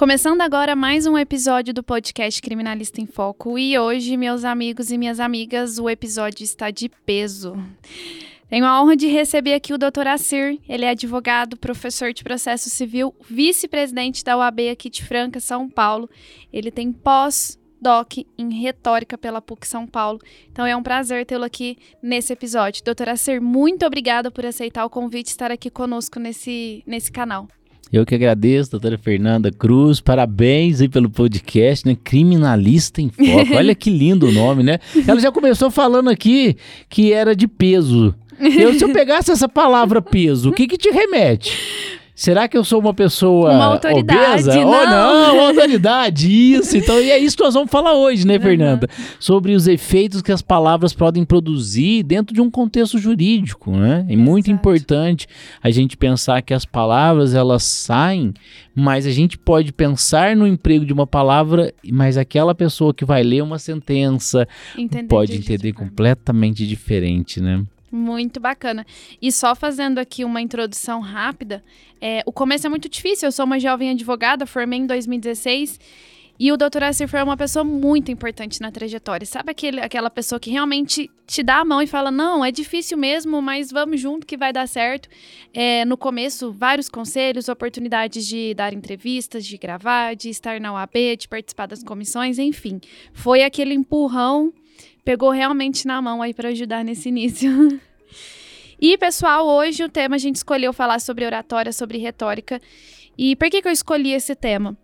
Começando agora mais um episódio do podcast Criminalista em Foco. E hoje, meus amigos e minhas amigas, o episódio está de peso. Tenho a honra de receber aqui o Dr. Assir. Ele é advogado, professor de processo civil, vice-presidente da UAB aqui de Franca, São Paulo. Ele tem pós doc em retórica pela PUC São Paulo. Então é um prazer tê-lo aqui nesse episódio. Doutora Ser, muito obrigada por aceitar o convite e estar aqui conosco nesse, nesse canal. Eu que agradeço, doutora Fernanda Cruz. Parabéns aí pelo podcast, né? Criminalista em Foco. Olha que lindo o nome, né? Ela já começou falando aqui que era de peso. Eu, se eu pegasse essa palavra peso, o que que te remete? Será que eu sou uma pessoa uma autoridade, obesa? Não. Oh, não, uma autoridade, isso. Então, e é isso que nós vamos falar hoje, né, Fernanda? Uhum. Sobre os efeitos que as palavras podem produzir dentro de um contexto jurídico, né? É muito Exato. importante a gente pensar que as palavras, elas saem, mas a gente pode pensar no emprego de uma palavra, mas aquela pessoa que vai ler uma sentença Entender pode entender completamente diferente, né? Muito bacana. E só fazendo aqui uma introdução rápida, é, o começo é muito difícil. Eu sou uma jovem advogada, formei em 2016. E o Dr. Assir foi uma pessoa muito importante na trajetória. Sabe aquele, aquela pessoa que realmente te dá a mão e fala: Não, é difícil mesmo, mas vamos junto que vai dar certo. É, no começo, vários conselhos, oportunidades de dar entrevistas, de gravar, de estar na UAB, de participar das comissões, enfim. Foi aquele empurrão pegou realmente na mão aí para ajudar nesse início. e, pessoal, hoje o tema a gente escolheu falar sobre oratória, sobre retórica. E por que, que eu escolhi esse tema?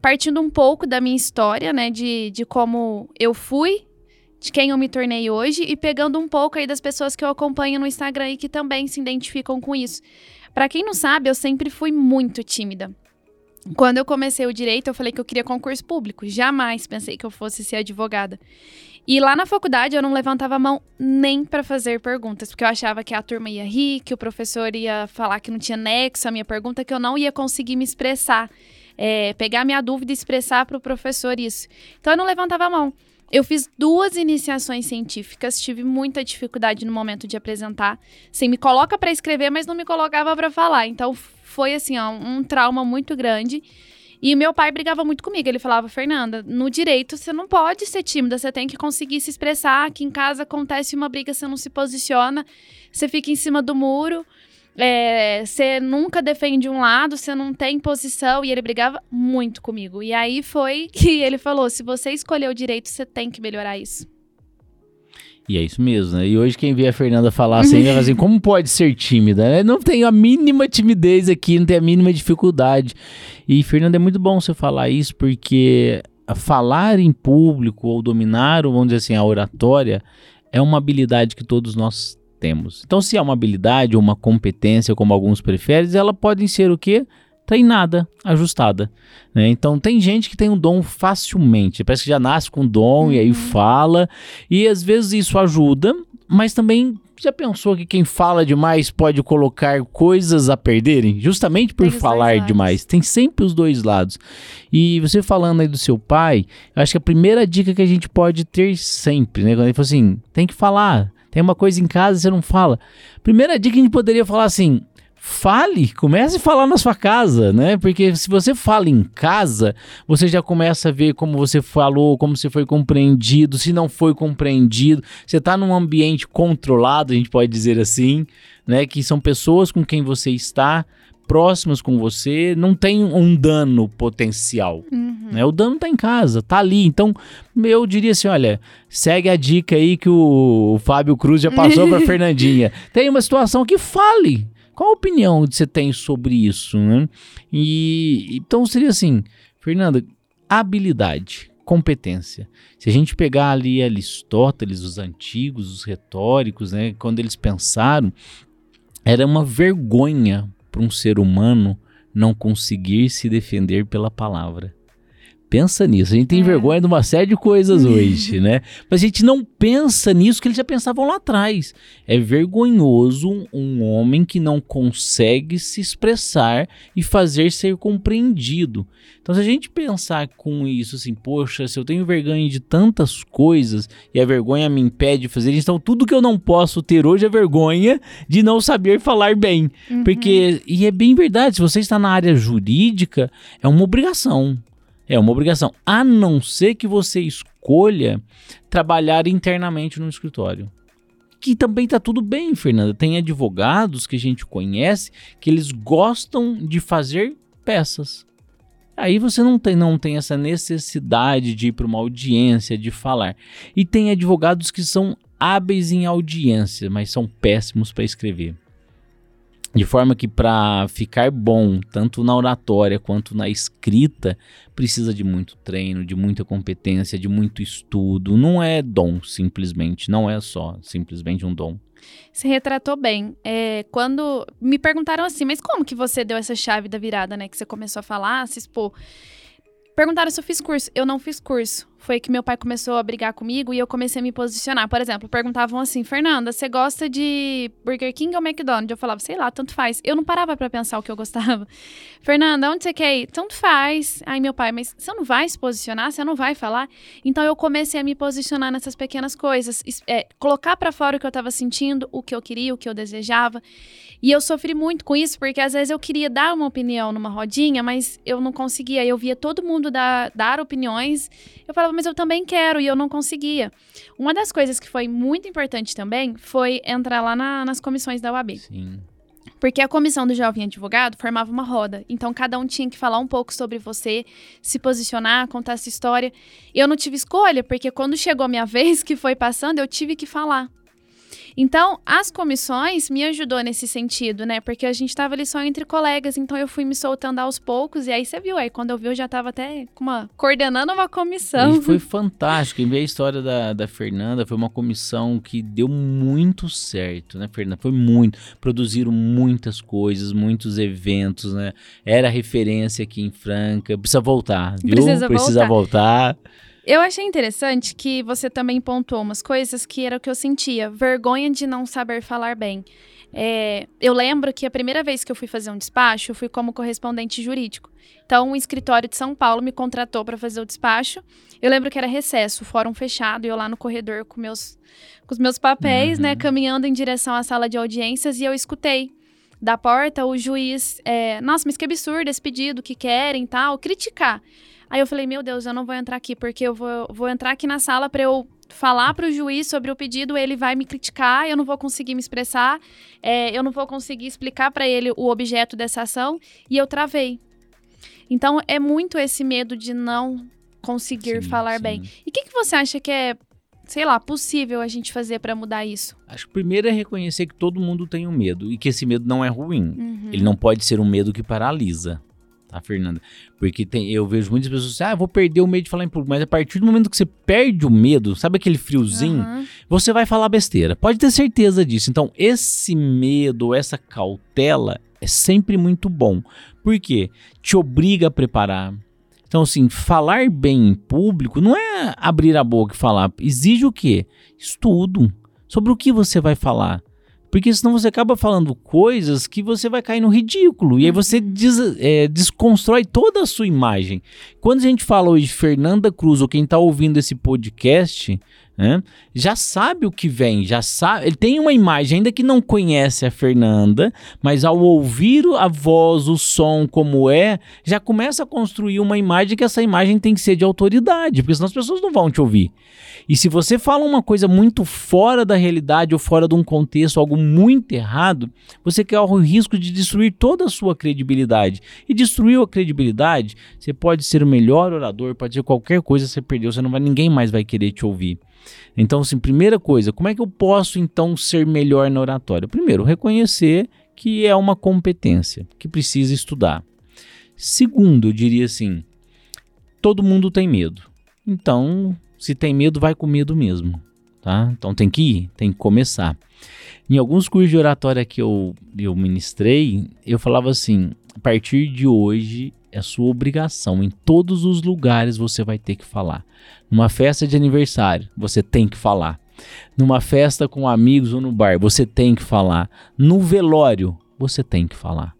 Partindo um pouco da minha história, né, de, de como eu fui, de quem eu me tornei hoje, e pegando um pouco aí das pessoas que eu acompanho no Instagram e que também se identificam com isso. Para quem não sabe, eu sempre fui muito tímida. Quando eu comecei o direito, eu falei que eu queria concurso público. Jamais pensei que eu fosse ser advogada. E lá na faculdade eu não levantava a mão nem para fazer perguntas, porque eu achava que a turma ia rir, que o professor ia falar que não tinha nexo a minha pergunta, que eu não ia conseguir me expressar, é, pegar minha dúvida e expressar para o professor isso. Então eu não levantava a mão. Eu fiz duas iniciações científicas, tive muita dificuldade no momento de apresentar. Assim, me coloca para escrever, mas não me colocava para falar. Então foi assim, ó, um trauma muito grande. E meu pai brigava muito comigo. Ele falava, Fernanda, no direito você não pode ser tímida, você tem que conseguir se expressar. Aqui em casa acontece uma briga, você não se posiciona, você fica em cima do muro. É, você nunca defende um lado, você não tem posição. E ele brigava muito comigo. E aí foi que ele falou: se você escolher o direito, você tem que melhorar isso. E é isso mesmo, né? E hoje quem vê a Fernanda falar assim, vai assim, como pode ser tímida? Né? Não tenho a mínima timidez aqui, não tenho a mínima dificuldade. E, Fernanda, é muito bom você falar isso, porque falar em público ou dominar, vamos dizer assim, a oratória, é uma habilidade que todos nós temos. Então, se é uma habilidade ou uma competência, como alguns preferem, ela pode ser o quê? Treinada, ajustada. Né? Então tem gente que tem um dom facilmente, parece que já nasce com dom uhum. e aí uhum. fala, e às vezes isso ajuda, mas também já pensou que quem fala demais pode colocar coisas a perderem? Justamente por falar demais. Tem sempre os dois lados. E você falando aí do seu pai, eu acho que a primeira dica que a gente pode ter sempre, né? Quando ele falou assim, tem que falar. Tem uma coisa em casa e você não fala. Primeira dica que a gente poderia falar assim: fale, comece a falar na sua casa, né? Porque se você fala em casa, você já começa a ver como você falou, como você foi compreendido, se não foi compreendido. Você está num ambiente controlado, a gente pode dizer assim, né? Que são pessoas com quem você está próximas com você, não tem um dano potencial. Uhum. Né? O dano está em casa, tá ali. Então, eu diria assim: olha, segue a dica aí que o, o Fábio Cruz já passou para Fernandinha. Tem uma situação que fale. Qual a opinião que você tem sobre isso? Né? E então seria assim, Fernanda, habilidade, competência. Se a gente pegar ali Aristóteles, os antigos, os retóricos, né, quando eles pensaram, era uma vergonha para um ser humano não conseguir se defender pela palavra. Pensa nisso. A gente tem é. vergonha de uma série de coisas hoje, né? Mas a gente não pensa nisso que eles já pensavam lá atrás. É vergonhoso um homem que não consegue se expressar e fazer ser compreendido. Então, se a gente pensar com isso, assim, poxa, se eu tenho vergonha de tantas coisas e a vergonha me impede de fazer então tudo que eu não posso ter hoje é vergonha de não saber falar bem. Uhum. Porque, e é bem verdade, se você está na área jurídica, é uma obrigação. É uma obrigação, a não ser que você escolha trabalhar internamente no escritório. Que também tá tudo bem, Fernanda. Tem advogados que a gente conhece que eles gostam de fazer peças. Aí você não tem, não tem essa necessidade de ir para uma audiência, de falar. E tem advogados que são hábeis em audiência, mas são péssimos para escrever. De forma que para ficar bom, tanto na oratória quanto na escrita, precisa de muito treino, de muita competência, de muito estudo. Não é dom, simplesmente. Não é só simplesmente um dom. Se retratou bem. É, quando me perguntaram assim, mas como que você deu essa chave da virada, né? Que você começou a falar, se expor. Perguntaram se eu fiz curso. Eu não fiz curso foi que meu pai começou a brigar comigo e eu comecei a me posicionar. Por exemplo, perguntavam assim: Fernanda, você gosta de Burger King ou McDonald's? Eu falava, sei lá, tanto faz. Eu não parava para pensar o que eu gostava. Fernanda, onde você quer ir? Tanto faz. Aí meu pai, mas você não vai se posicionar? Você não vai falar? Então eu comecei a me posicionar nessas pequenas coisas, é, colocar para fora o que eu tava sentindo, o que eu queria, o que eu desejava. E eu sofri muito com isso, porque às vezes eu queria dar uma opinião numa rodinha, mas eu não conseguia. Eu via todo mundo dar, dar opiniões. Eu falava, mas eu também quero, e eu não conseguia. Uma das coisas que foi muito importante também foi entrar lá na, nas comissões da UAB. Sim. Porque a comissão do jovem advogado formava uma roda. Então, cada um tinha que falar um pouco sobre você, se posicionar, contar essa história. Eu não tive escolha, porque quando chegou a minha vez, que foi passando, eu tive que falar. Então, as comissões me ajudou nesse sentido, né? Porque a gente estava ali só entre colegas, então eu fui me soltando aos poucos e aí você viu, aí quando eu vi eu já estava até uma, coordenando uma comissão. E foi fantástico, em ver a história da, da Fernanda, foi uma comissão que deu muito certo, né, Fernanda? Foi muito, produziram muitas coisas, muitos eventos, né? Era referência aqui em Franca, precisa voltar, viu? Precisa, precisa voltar. voltar. Eu achei interessante que você também pontuou umas coisas que era o que eu sentia. Vergonha de não saber falar bem. É, eu lembro que a primeira vez que eu fui fazer um despacho, eu fui como correspondente jurídico. Então, o escritório de São Paulo me contratou para fazer o despacho. Eu lembro que era recesso, fórum fechado, e eu lá no corredor com, meus, com os meus papéis, né, uhum. né, caminhando em direção à sala de audiências, e eu escutei da porta o juiz, é, nossa, mas que absurdo esse pedido, que querem tal, criticar. Aí eu falei, meu Deus, eu não vou entrar aqui, porque eu vou, vou entrar aqui na sala para eu falar para o juiz sobre o pedido, ele vai me criticar, eu não vou conseguir me expressar, é, eu não vou conseguir explicar para ele o objeto dessa ação, e eu travei. Então, é muito esse medo de não conseguir sim, falar sim. bem. E o que, que você acha que é, sei lá, possível a gente fazer para mudar isso? Acho que primeiro é reconhecer que todo mundo tem um medo e que esse medo não é ruim. Uhum. Ele não pode ser um medo que paralisa tá, Fernanda? Porque tem, eu vejo muitas pessoas assim, ah, vou perder o medo de falar em público. Mas a partir do momento que você perde o medo, sabe aquele friozinho? Uhum. Você vai falar besteira. Pode ter certeza disso. Então, esse medo, essa cautela é sempre muito bom. Por quê? Te obriga a preparar. Então, assim, falar bem em público não é abrir a boca e falar. Exige o quê? Estudo. Sobre o que você vai falar. Porque senão você acaba falando coisas que você vai cair no ridículo. E aí você uhum. des, é, desconstrói toda a sua imagem. Quando a gente fala hoje de Fernanda Cruz, ou quem está ouvindo esse podcast, né, já sabe o que vem, já sabe. Ele tem uma imagem, ainda que não conhece a Fernanda, mas ao ouvir a voz, o som, como é, já começa a construir uma imagem que essa imagem tem que ser de autoridade, porque senão as pessoas não vão te ouvir. E se você fala uma coisa muito fora da realidade ou fora de um contexto, algo muito errado, você corre o risco de destruir toda a sua credibilidade. E destruiu a credibilidade, você pode ser o melhor orador, pode ser qualquer coisa você perdeu, você não vai, ninguém mais vai querer te ouvir. Então, assim, primeira coisa, como é que eu posso então ser melhor na oratória? Primeiro, reconhecer que é uma competência, que precisa estudar. Segundo, eu diria assim, todo mundo tem medo. Então, se tem medo, vai com medo mesmo, tá? Então tem que ir, tem que começar. Em alguns cursos de oratória que eu, eu ministrei, eu falava assim: a partir de hoje é sua obrigação. Em todos os lugares você vai ter que falar. Numa festa de aniversário, você tem que falar. Numa festa com amigos ou no bar, você tem que falar. No velório, você tem que falar.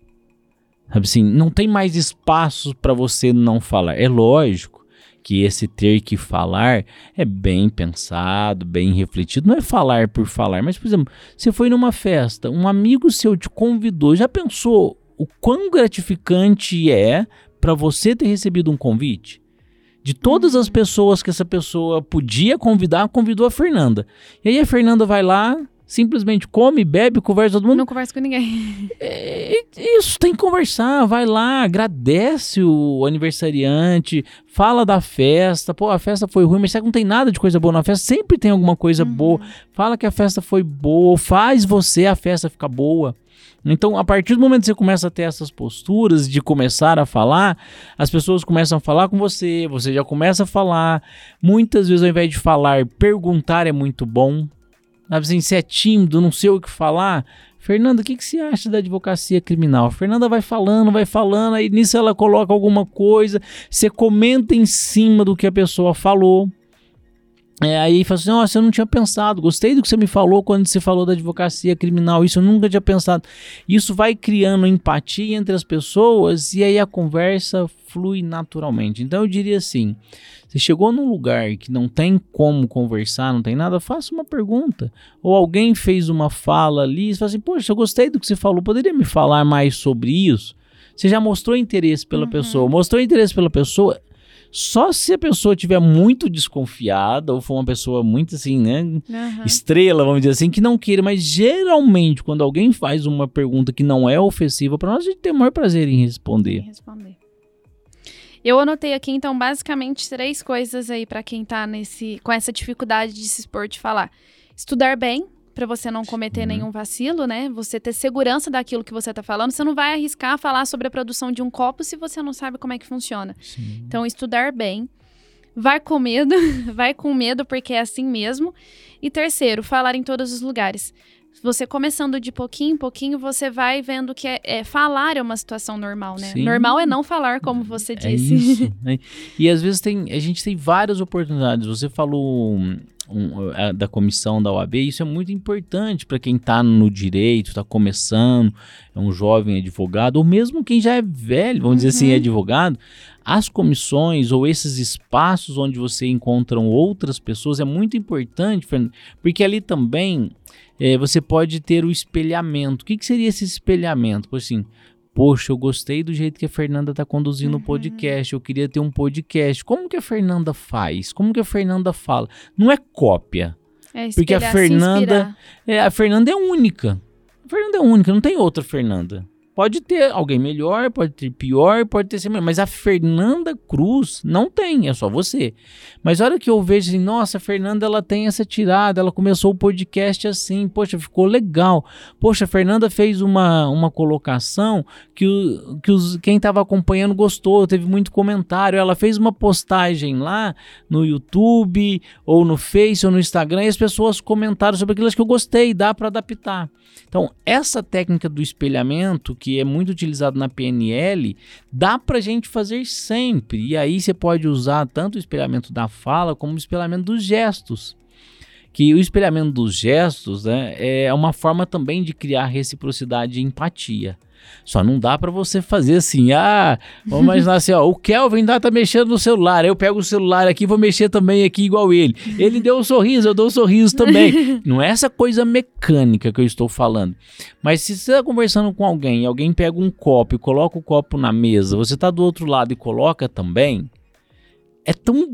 Sabe assim, não tem mais espaço para você não falar. É lógico que esse ter que falar é bem pensado, bem refletido. Não é falar por falar, mas, por exemplo, você foi numa festa, um amigo seu te convidou, já pensou o quão gratificante é para você ter recebido um convite? De todas as pessoas que essa pessoa podia convidar, convidou a Fernanda. E aí a Fernanda vai lá, simplesmente come, bebe, conversa com todo mundo. Não conversa com ninguém. É, isso, tem que conversar. Vai lá, agradece o aniversariante, fala da festa. Pô, a festa foi ruim, mas será que não tem nada de coisa boa na festa? Sempre tem alguma coisa uhum. boa. Fala que a festa foi boa, faz você a festa ficar boa. Então, a partir do momento que você começa a ter essas posturas de começar a falar, as pessoas começam a falar com você, você já começa a falar. Muitas vezes, ao invés de falar, perguntar é muito bom. Assim, se é tímido, não sei o que falar. Fernanda, o que, que você acha da advocacia criminal? Fernanda vai falando, vai falando, aí nisso ela coloca alguma coisa, você comenta em cima do que a pessoa falou. É, aí fala assim, nossa, eu não tinha pensado, gostei do que você me falou quando você falou da advocacia criminal, isso eu nunca tinha pensado. Isso vai criando empatia entre as pessoas e aí a conversa flui naturalmente. Então eu diria assim, você chegou num lugar que não tem como conversar, não tem nada, faça uma pergunta. Ou alguém fez uma fala ali, você fala assim, poxa, eu gostei do que você falou, poderia me falar mais sobre isso? Você já mostrou interesse pela uhum. pessoa, mostrou interesse pela pessoa, só se a pessoa tiver muito desconfiada ou for uma pessoa muito assim, né, uhum. estrela, vamos dizer assim, que não queira, mas geralmente quando alguém faz uma pergunta que não é ofensiva para nós, a gente tem o maior prazer em responder. Em responder. Eu anotei aqui então basicamente três coisas aí para quem tá nesse com essa dificuldade de se expor de falar. Estudar bem, para você não cometer uhum. nenhum vacilo, né? Você ter segurança daquilo que você está falando. Você não vai arriscar falar sobre a produção de um copo se você não sabe como é que funciona. Sim. Então, estudar bem. Vai com medo, vai com medo porque é assim mesmo. E terceiro, falar em todos os lugares. Você começando de pouquinho em pouquinho, você vai vendo que é, é falar é uma situação normal, né? Sim. Normal é não falar, como você é disse. Isso, né? E às vezes tem, a gente tem várias oportunidades. Você falou um, a, da comissão da OAB, isso é muito importante para quem está no direito, está começando, é um jovem advogado, ou mesmo quem já é velho, vamos uhum. dizer assim, é advogado. As comissões ou esses espaços onde você encontra outras pessoas é muito importante, porque ali também é, você pode ter o espelhamento. O que, que seria esse espelhamento? Pois assim, Poxa, eu gostei do jeito que a Fernanda está conduzindo uhum. o podcast. Eu queria ter um podcast. Como que a Fernanda faz? Como que a Fernanda fala? Não é cópia. É porque a Fernanda, é, a Fernanda é única. A Fernanda é única, não tem outra Fernanda. Pode ter alguém melhor, pode ter pior, pode ter ser melhor. Mas a Fernanda Cruz não tem, é só você. Mas a hora que eu vejo assim, nossa, a Fernanda ela tem essa tirada, ela começou o podcast assim, poxa, ficou legal. Poxa, a Fernanda fez uma, uma colocação que, o, que os, quem estava acompanhando gostou, teve muito comentário. Ela fez uma postagem lá no YouTube, ou no Face, ou no Instagram, e as pessoas comentaram sobre aquilo que eu gostei, dá para adaptar. Então, essa técnica do espelhamento, que é muito utilizado na PNL, dá para gente fazer sempre. E aí você pode usar tanto o espelhamento da fala como o espelhamento dos gestos que o espelhamento dos gestos né, é uma forma também de criar reciprocidade e empatia. Só não dá para você fazer assim, ah, vamos imaginar assim, ó, o Kelvin tá, tá mexendo no celular, eu pego o celular aqui vou mexer também aqui igual ele. Ele deu um sorriso, eu dou um sorriso também. não é essa coisa mecânica que eu estou falando. Mas se você está conversando com alguém, alguém pega um copo e coloca o copo na mesa, você tá do outro lado e coloca também, é tão.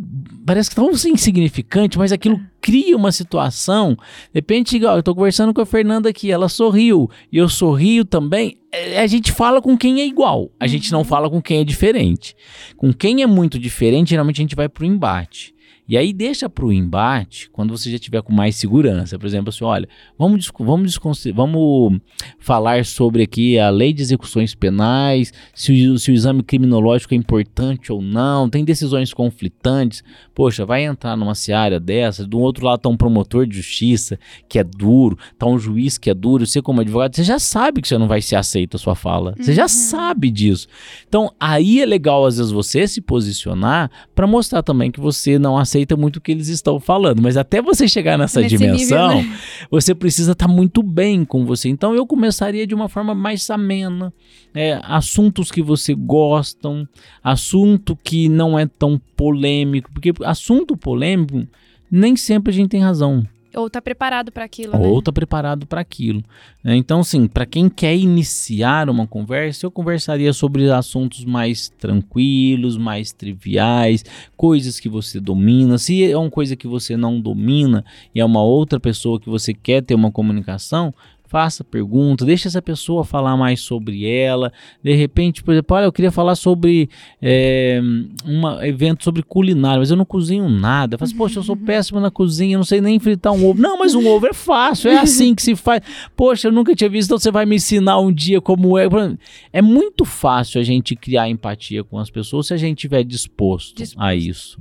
Parece tão insignificante, mas aquilo cria uma situação. De repente, igual, eu tô conversando com a Fernanda aqui, ela sorriu, e eu sorrio também. É, a gente fala com quem é igual, a gente não uhum. fala com quem é diferente. Com quem é muito diferente, geralmente a gente vai pro embate. E aí deixa para o embate quando você já tiver com mais segurança. Por exemplo, assim, olha, vamos, vamos, vamos falar sobre aqui a lei de execuções penais, se o, se o exame criminológico é importante ou não, tem decisões conflitantes. Poxa, vai entrar numa seara dessa, do outro lado tá um promotor de justiça que é duro, tá um juiz que é duro, você como advogado, você já sabe que você não vai ser aceito a sua fala. Você já uhum. sabe disso. Então, aí é legal às vezes você se posicionar para mostrar também que você não aceita muito o que eles estão falando, mas até você chegar nessa Nesse dimensão, nível, né? você precisa estar tá muito bem com você. Então, eu começaria de uma forma mais amena, é, assuntos que você gostam, assunto que não é tão polêmico, porque assunto polêmico nem sempre a gente tem razão. Ou tá preparado para aquilo, Ou né? tá preparado para aquilo. Então, assim, para quem quer iniciar uma conversa, eu conversaria sobre assuntos mais tranquilos, mais triviais, coisas que você domina. Se é uma coisa que você não domina e é uma outra pessoa que você quer ter uma comunicação, faça pergunta, deixe essa pessoa falar mais sobre ela. De repente, por exemplo, olha, eu queria falar sobre é, um evento sobre culinária, mas eu não cozinho nada. Eu falo assim, poxa, eu sou péssimo na cozinha, eu não sei nem fritar um ovo. Não, mas um ovo é fácil, é assim que se faz. Poxa, eu nunca tinha visto, então você vai me ensinar um dia como é. É muito fácil a gente criar empatia com as pessoas se a gente estiver disposto, disposto. a isso.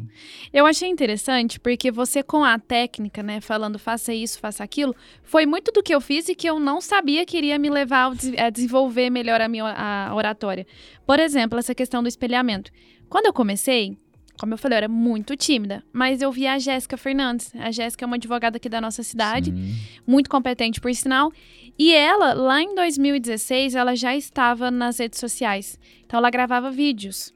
Eu achei interessante porque você com a técnica, né, falando faça isso, faça aquilo, foi muito do que eu fiz e que eu não sabia que iria me levar a desenvolver melhor a minha a oratória. Por exemplo, essa questão do espelhamento. Quando eu comecei, como eu falei, eu era muito tímida, mas eu vi a Jéssica Fernandes. A Jéssica é uma advogada aqui da nossa cidade, Sim. muito competente por sinal, e ela, lá em 2016, ela já estava nas redes sociais. Então ela gravava vídeos.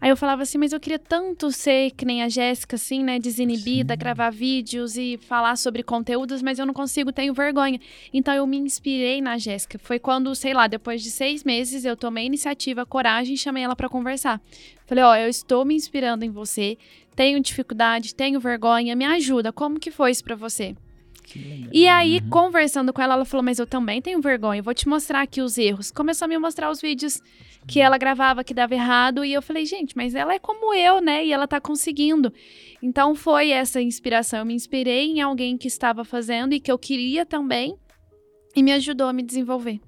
Aí eu falava assim, mas eu queria tanto ser que nem a Jéssica, assim, né? Desinibida, Sim. gravar vídeos e falar sobre conteúdos, mas eu não consigo, tenho vergonha. Então eu me inspirei na Jéssica. Foi quando, sei lá, depois de seis meses, eu tomei iniciativa, coragem e chamei ela para conversar. Falei, ó, oh, eu estou me inspirando em você, tenho dificuldade, tenho vergonha, me ajuda. Como que foi isso para você? E aí, uhum. conversando com ela, ela falou: Mas eu também tenho vergonha, vou te mostrar aqui os erros. Começou a me mostrar os vídeos que ela gravava que dava errado. E eu falei: Gente, mas ela é como eu, né? E ela tá conseguindo. Então foi essa inspiração. Eu me inspirei em alguém que estava fazendo e que eu queria também. E me ajudou a me desenvolver.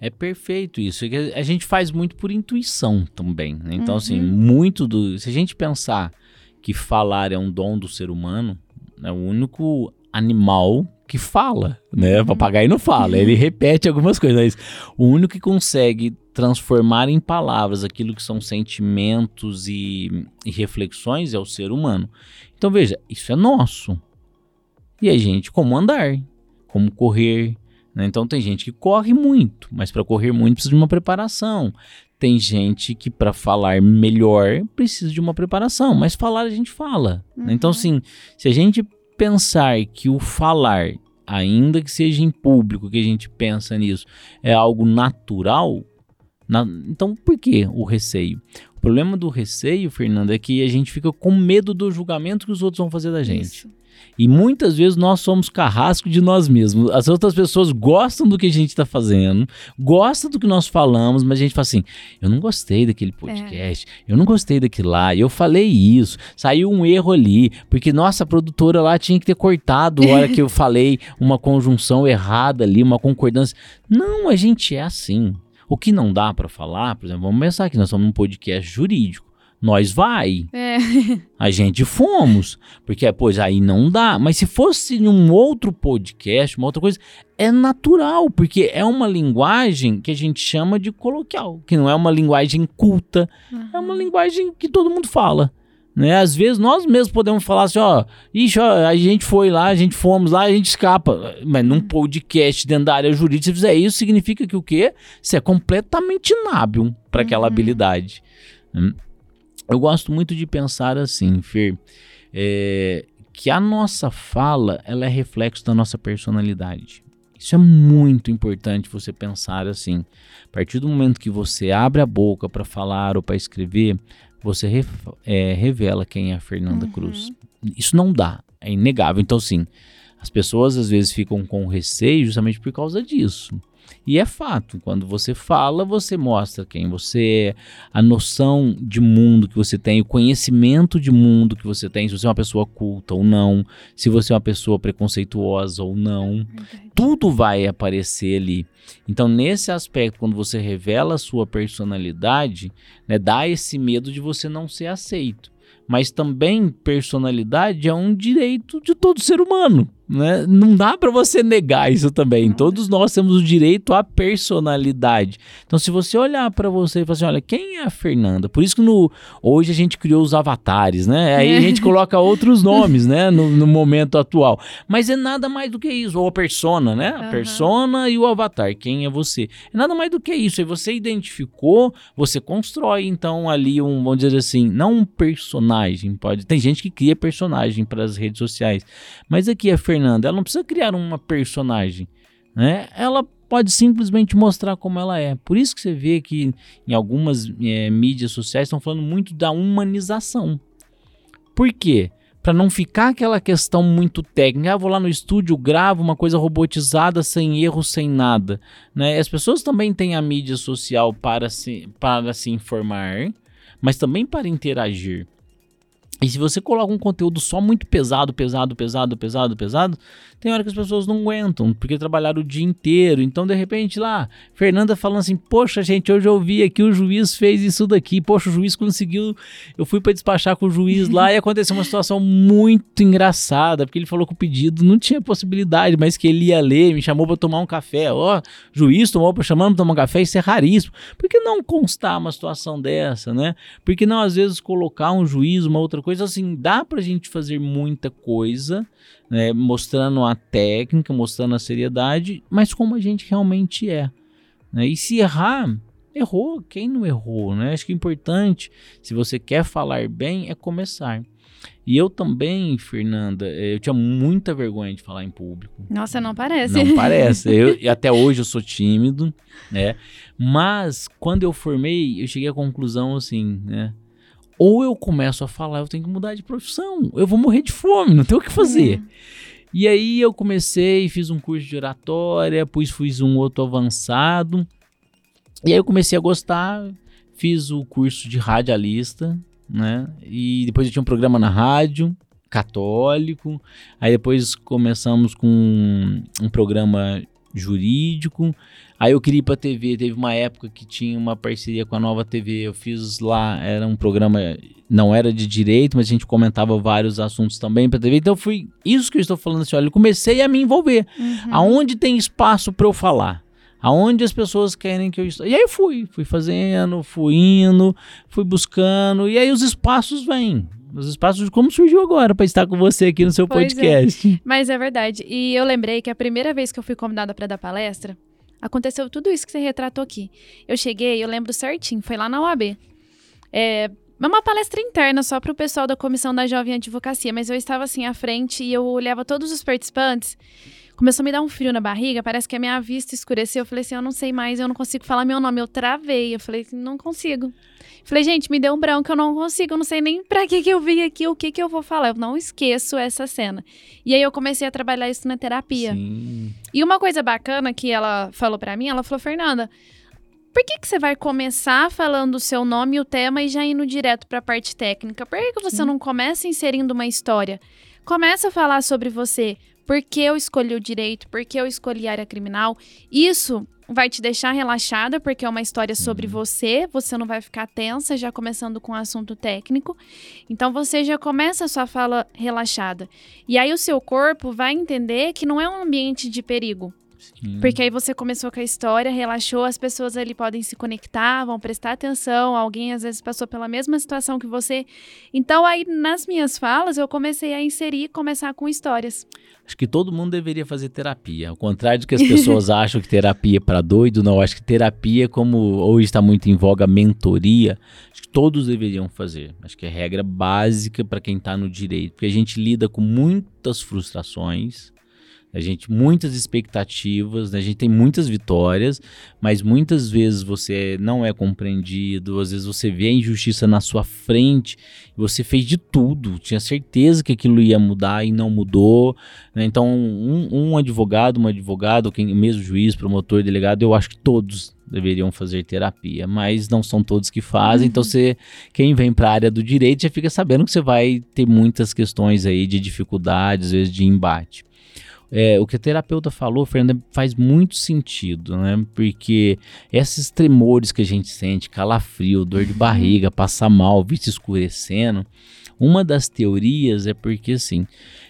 É perfeito isso. A gente faz muito por intuição também. Né? Então, assim, uhum. assim, muito do. Se a gente pensar que falar é um dom do ser humano, é o único animal que fala, né? Uhum. Papagaio não fala, ele repete algumas coisas, mas o único que consegue transformar em palavras aquilo que são sentimentos e, e reflexões é o ser humano. Então veja, isso é nosso. E a gente, como andar, como correr. Né? Então tem gente que corre muito, mas para correr muito precisa de uma preparação. Tem gente que para falar melhor precisa de uma preparação, mas falar a gente fala. Uhum. Né? Então, uhum. sim, se a gente pensar que o falar, ainda que seja em público, que a gente pensa nisso, é algo natural, na, então por que o receio? O problema do receio, Fernando, é que a gente fica com medo do julgamento que os outros vão fazer da gente. Isso. E muitas vezes nós somos carrasco de nós mesmos. As outras pessoas gostam do que a gente está fazendo, gostam do que nós falamos, mas a gente fala assim: eu não gostei daquele é. podcast, é. eu não gostei daquilo lá, eu falei isso, saiu um erro ali, porque nossa, a produtora lá tinha que ter cortado a hora que eu falei uma conjunção errada ali, uma concordância. Não, a gente é assim. O que não dá para falar, por exemplo, vamos pensar que nós somos um podcast jurídico nós vai. É. A gente fomos. Porque, pois, aí não dá. Mas se fosse um outro podcast, uma outra coisa, é natural, porque é uma linguagem que a gente chama de coloquial, que não é uma linguagem culta, uhum. é uma linguagem que todo mundo fala. Né? Às vezes nós mesmos podemos falar assim, ó, ixi, ó, a gente foi lá, a gente fomos lá, a gente escapa. Mas num podcast dentro da área jurídica, se fizer isso, significa que o quê? Você é completamente inábil para aquela uhum. habilidade. Hum? Eu gosto muito de pensar assim, Fer, é, que a nossa fala ela é reflexo da nossa personalidade. Isso é muito importante você pensar assim. A partir do momento que você abre a boca para falar ou para escrever, você re, é, revela quem é a Fernanda uhum. Cruz. Isso não dá, é inegável. Então, sim, as pessoas às vezes ficam com receio justamente por causa disso. E é fato, quando você fala, você mostra quem você é, a noção de mundo que você tem, o conhecimento de mundo que você tem, se você é uma pessoa culta ou não, se você é uma pessoa preconceituosa ou não. Verdade. Tudo vai aparecer ali. Então, nesse aspecto, quando você revela a sua personalidade, né, dá esse medo de você não ser aceito. Mas também personalidade é um direito de todo ser humano. Né? Não dá para você negar isso também. Todos nós temos o direito à personalidade. Então, se você olhar para você e falar assim, olha, quem é a Fernanda? Por isso que no, hoje a gente criou os avatares, né? Aí a gente coloca outros nomes, né? No, no, momento atual. Mas é nada mais do que isso. Ou a persona, né? A uhum. persona e o avatar. Quem é você? É nada mais do que isso. Aí você identificou, você constrói, então, ali um, vamos dizer assim, não um personagem. Pode. Tem gente que cria personagem para as redes sociais. Mas aqui a Fernanda Fernanda, ela não precisa criar uma personagem, né? Ela pode simplesmente mostrar como ela é. Por isso que você vê que em algumas é, mídias sociais estão falando muito da humanização. Por quê? Para não ficar aquela questão muito técnica, ah, vou lá no estúdio, gravo uma coisa robotizada, sem erro, sem nada. Né? As pessoas também têm a mídia social para se, para se informar, mas também para interagir. E se você coloca um conteúdo só muito pesado, pesado, pesado, pesado, pesado, tem hora que as pessoas não aguentam, porque trabalharam o dia inteiro. Então, de repente, lá, Fernanda falando assim: Poxa, gente, hoje eu vi aqui o juiz fez isso daqui. Poxa, o juiz conseguiu. Eu fui para despachar com o juiz lá e aconteceu uma situação muito engraçada, porque ele falou que o pedido não tinha possibilidade, mas que ele ia ler, me chamou para tomar um café. Ó, oh, juiz tomou para chamar para tomar um café, isso é raríssimo. Por que não constar uma situação dessa, né? Por que não, às vezes, colocar um juiz, uma outra coisa assim? Dá para a gente fazer muita coisa né, mostrando a técnica, mostrando a seriedade, mas como a gente realmente é. Né? E se errar, errou. Quem não errou? Né? Acho que é importante, se você quer falar bem, é começar. E eu também, Fernanda, eu tinha muita vergonha de falar em público. Nossa, não parece. Não parece. Eu, até hoje eu sou tímido, né? Mas quando eu formei, eu cheguei à conclusão assim, né? Ou eu começo a falar, eu tenho que mudar de profissão. Eu vou morrer de fome, não tenho o que fazer. Uhum. E aí eu comecei, fiz um curso de oratória, depois fiz um outro avançado. E aí eu comecei a gostar, fiz o curso de radialista, né? E depois eu tinha um programa na rádio católico. Aí depois começamos com um programa jurídico. Aí eu queria ir pra TV, teve uma época que tinha uma parceria com a Nova TV, eu fiz lá, era um programa, não era de direito, mas a gente comentava vários assuntos também pra TV. Então fui, isso que eu estou falando assim, olha, eu comecei a me envolver. Uhum. Aonde tem espaço para eu falar? Aonde as pessoas querem que eu estou. E aí eu fui, fui fazendo, fui indo, fui buscando, e aí os espaços vêm os espaços como surgiu agora para estar com você aqui no seu pois é. podcast. É. Mas é verdade. E eu lembrei que a primeira vez que eu fui convidada para dar palestra, Aconteceu tudo isso que você retratou aqui. Eu cheguei, eu lembro certinho, foi lá na UAB. É, é uma palestra interna só para o pessoal da Comissão da Jovem Advocacia, mas eu estava assim à frente e eu olhava todos os participantes. Começou a me dar um frio na barriga, parece que a minha vista escureceu. Eu falei assim: eu não sei mais, eu não consigo falar meu nome. Eu travei. Eu falei assim: não consigo. Falei, gente, me deu um branco, eu não consigo, eu não sei nem pra que que eu vim aqui, o que que eu vou falar. Eu não esqueço essa cena. E aí eu comecei a trabalhar isso na terapia. Sim. E uma coisa bacana que ela falou para mim, ela falou, Fernanda, por que, que você vai começar falando o seu nome e o tema e já indo direto para a parte técnica? Por que, que você Sim. não começa inserindo uma história? Começa a falar sobre você. Por que eu escolhi o direito? Por que eu escolhi a área criminal? Isso vai te deixar relaxada, porque é uma história sobre uhum. você, você não vai ficar tensa, já começando com o um assunto técnico. Então você já começa a sua fala relaxada. E aí o seu corpo vai entender que não é um ambiente de perigo. Porque aí você começou com a história, relaxou, as pessoas ali podem se conectar, vão prestar atenção, alguém às vezes passou pela mesma situação que você. Então aí nas minhas falas eu comecei a inserir, começar com histórias. Acho que todo mundo deveria fazer terapia. Ao contrário do que as pessoas acham que terapia é para doido, não. Acho que terapia, como hoje está muito em voga mentoria, acho que todos deveriam fazer. Acho que é regra básica para quem está no direito. Porque a gente lida com muitas frustrações, A gente muitas expectativas, né? a gente tem muitas vitórias, mas muitas vezes você não é compreendido, às vezes você vê a injustiça na sua frente, você fez de tudo, tinha certeza que aquilo ia mudar e não mudou. Né? Então, um, um advogado, um advogado, quem mesmo juiz, promotor, delegado, eu acho que todos deveriam fazer terapia, mas não são todos que fazem. Então, uhum. Então, você, quem vem para a área do direito já fica sabendo que você vai ter muitas questões aí de dificuldades, às vezes de embate. É, o que a terapeuta falou, Fernanda, faz muito sentido, né? Porque esses tremores que a gente sente, calafrio, dor de uhum. barriga, passar mal, vista escurecendo, uma das teorias é porque, assim,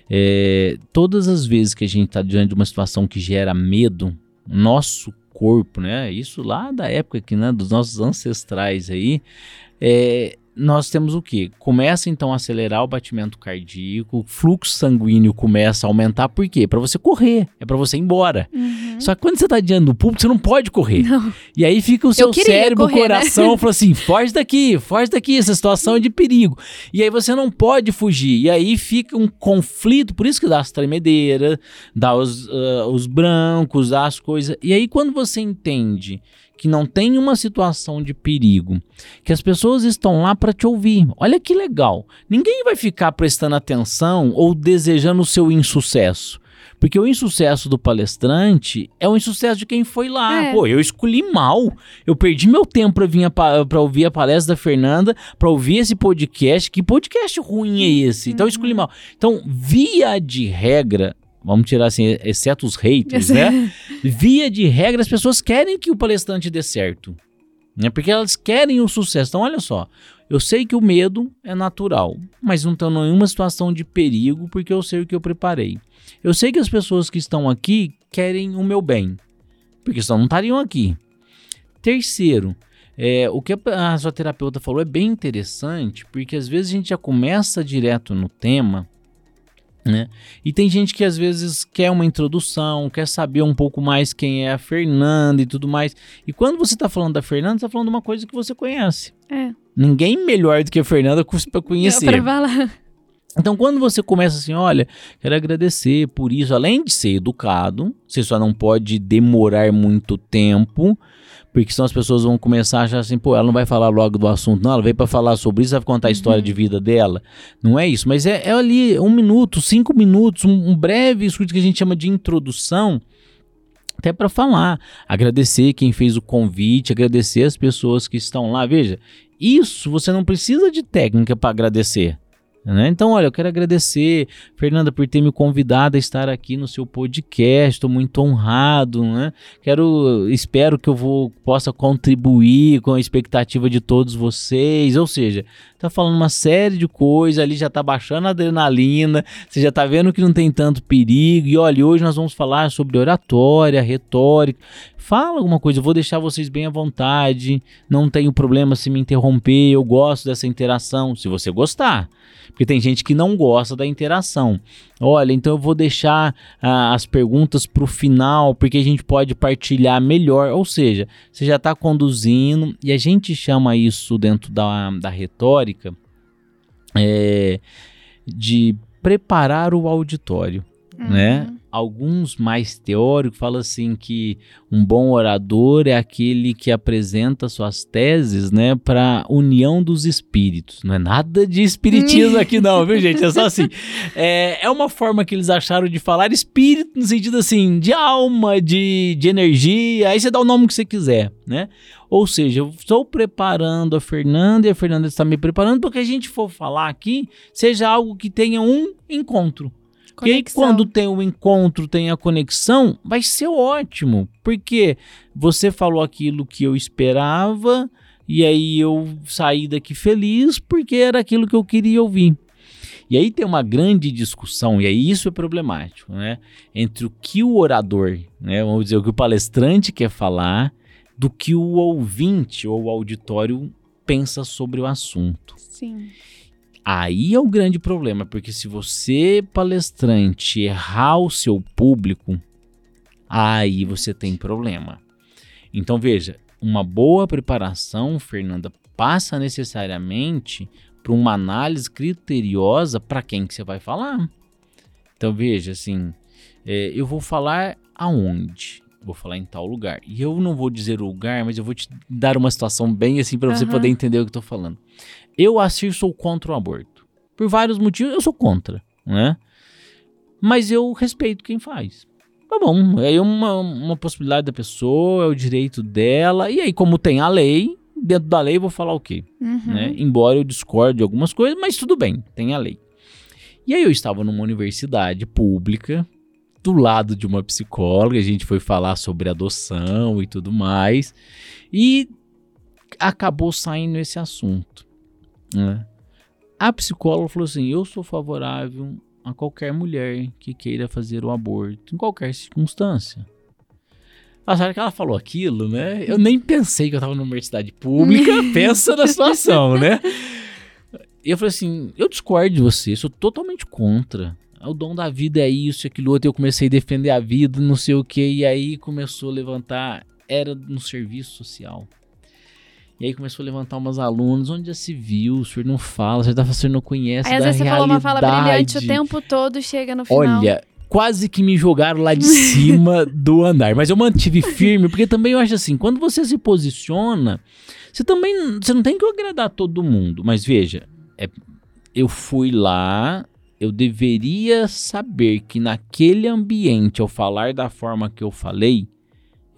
é, todas as vezes que a gente está diante de uma situação que gera medo, nosso corpo, né? Isso lá da época que, né, dos nossos ancestrais aí, é, nós temos o que? Começa então a acelerar o batimento cardíaco, o fluxo sanguíneo começa a aumentar, por quê? Para você correr, é para você ir embora. Uhum. Só que quando você tá diante do público, você não pode correr. Não. E aí fica o seu cérebro, correr, o né? coração, né? assim: foge daqui, foge daqui, essa situação é de perigo. E aí você não pode fugir. E aí fica um conflito, por isso que dá as tremedeiras, dá os, uh, os brancos, dá as coisas. E aí quando você entende que não tem uma situação de perigo, que as pessoas estão lá para te ouvir. Olha que legal. Ninguém vai ficar prestando atenção ou desejando o seu insucesso. Porque o insucesso do palestrante é o insucesso de quem foi lá. É. Pô, eu escolhi mal. Eu perdi meu tempo para vir para ouvir a palestra da Fernanda, para ouvir esse podcast. Que podcast ruim é esse? Então eu escolhi uhum. mal. Então, via de regra, vamos tirar assim, exceto os haters, né? Via de regra, as pessoas querem que o palestrante dê certo. Né? Porque elas querem o sucesso. Então, olha só, eu sei que o medo é natural, mas não estou em nenhuma situação de perigo porque eu sei o que eu preparei. Eu sei que as pessoas que estão aqui querem o meu bem, porque senão não estariam aqui. Terceiro, é, o que a sua terapeuta falou é bem interessante, porque às vezes a gente já começa direto no tema né? E tem gente que às vezes quer uma introdução, quer saber um pouco mais quem é a Fernanda e tudo mais. E quando você está falando da Fernanda, você está falando de uma coisa que você conhece. É. Ninguém melhor do que a Fernanda para conhecer. Pra falar. Então, quando você começa assim, olha, quero agradecer por isso, além de ser educado, você só não pode demorar muito tempo, porque senão as pessoas vão começar a achar assim, pô, ela não vai falar logo do assunto, não, ela veio para falar sobre isso, vai contar a história uhum. de vida dela. Não é isso, mas é, é ali um minuto, cinco minutos, um, um breve escute que a gente chama de introdução, até para falar, agradecer quem fez o convite, agradecer as pessoas que estão lá. Veja, isso você não precisa de técnica para agradecer. Né? Então, olha, eu quero agradecer, Fernanda, por ter me convidado a estar aqui no seu podcast. Estou muito honrado, né? Quero, espero que eu vou, possa contribuir com a expectativa de todos vocês. Ou seja, tá falando uma série de coisas ali, já tá baixando a adrenalina, você já tá vendo que não tem tanto perigo. E olha, hoje nós vamos falar sobre oratória, retórica. Fala alguma coisa, eu vou deixar vocês bem à vontade. Não tenho problema se me interromper, eu gosto dessa interação, se você gostar. Porque tem gente que não gosta da interação. Olha, então eu vou deixar ah, as perguntas para o final, porque a gente pode partilhar melhor. Ou seja, você já está conduzindo, e a gente chama isso dentro da, da retórica é, de preparar o auditório. Né? Uhum. Né? Alguns mais teóricos falam assim que um bom orador é aquele que apresenta suas teses, né, para união dos espíritos. Não é nada de espiritismo aqui não, viu gente? É só assim. É, é uma forma que eles acharam de falar espírito no sentido assim de alma, de, de energia. Aí você dá o nome que você quiser, né? Ou seja, eu estou preparando a Fernanda e a Fernanda está me preparando para que a gente for falar aqui seja algo que tenha um encontro. Conexão. E aí, quando tem o encontro, tem a conexão, vai ser ótimo. Porque você falou aquilo que eu esperava, e aí eu saí daqui feliz porque era aquilo que eu queria ouvir. E aí tem uma grande discussão, e aí isso é problemático, né? Entre o que o orador, né, vamos dizer, o que o palestrante quer falar, do que o ouvinte ou o auditório pensa sobre o assunto. Sim. Aí é o grande problema, porque se você, palestrante, errar o seu público, aí você tem problema. Então veja, uma boa preparação, Fernanda, passa necessariamente por uma análise criteriosa para quem que você vai falar. Então veja, assim, É, eu vou falar aonde? Vou falar em tal lugar. E eu não vou dizer o lugar, mas eu vou te dar uma situação bem assim para você Aham. poder entender o que eu tô falando. Eu, Assir, sou contra o aborto. Por vários motivos, eu sou contra, né? Mas eu respeito quem faz. Tá bom, é uma, uma possibilidade da pessoa, é o direito dela. E aí, como tem a lei, dentro da lei eu vou falar o quê? Uhum. né? Embora eu discorde de algumas coisas, mas tudo bem, tem a lei. E aí eu estava numa universidade pública, do lado de uma psicóloga, a gente foi falar sobre adoção e tudo mais, e acabou saindo esse assunto. Né? A psicóloga falou assim: eu sou favorável a qualquer mulher que queira fazer o aborto, em qualquer circunstância. Nossa, a hora que ela falou aquilo, né? Eu nem pensei que eu tava numa universidade pública, pensa na situação, né? E eu falei assim, eu discordo de você, sou totalmente contra. O dom da vida é isso, aquilo outro. Eu comecei a defender a vida, não sei o que, e aí começou a levantar, era no serviço social. E aí começou a levantar umas alunas, onde já se viu, o senhor não fala, o senhor, tá, o senhor não conhece Aí às vezes você fala uma fala realidade. brilhante o tempo todo, chega no final. Olha, quase que me jogaram lá de cima do andar. Mas eu mantive firme, porque também eu acho assim, quando você se posiciona, você também você não tem que agradar todo mundo. Mas veja, é- eu fui lá, eu deveria saber que naquele ambiente, ao falar da forma que eu falei,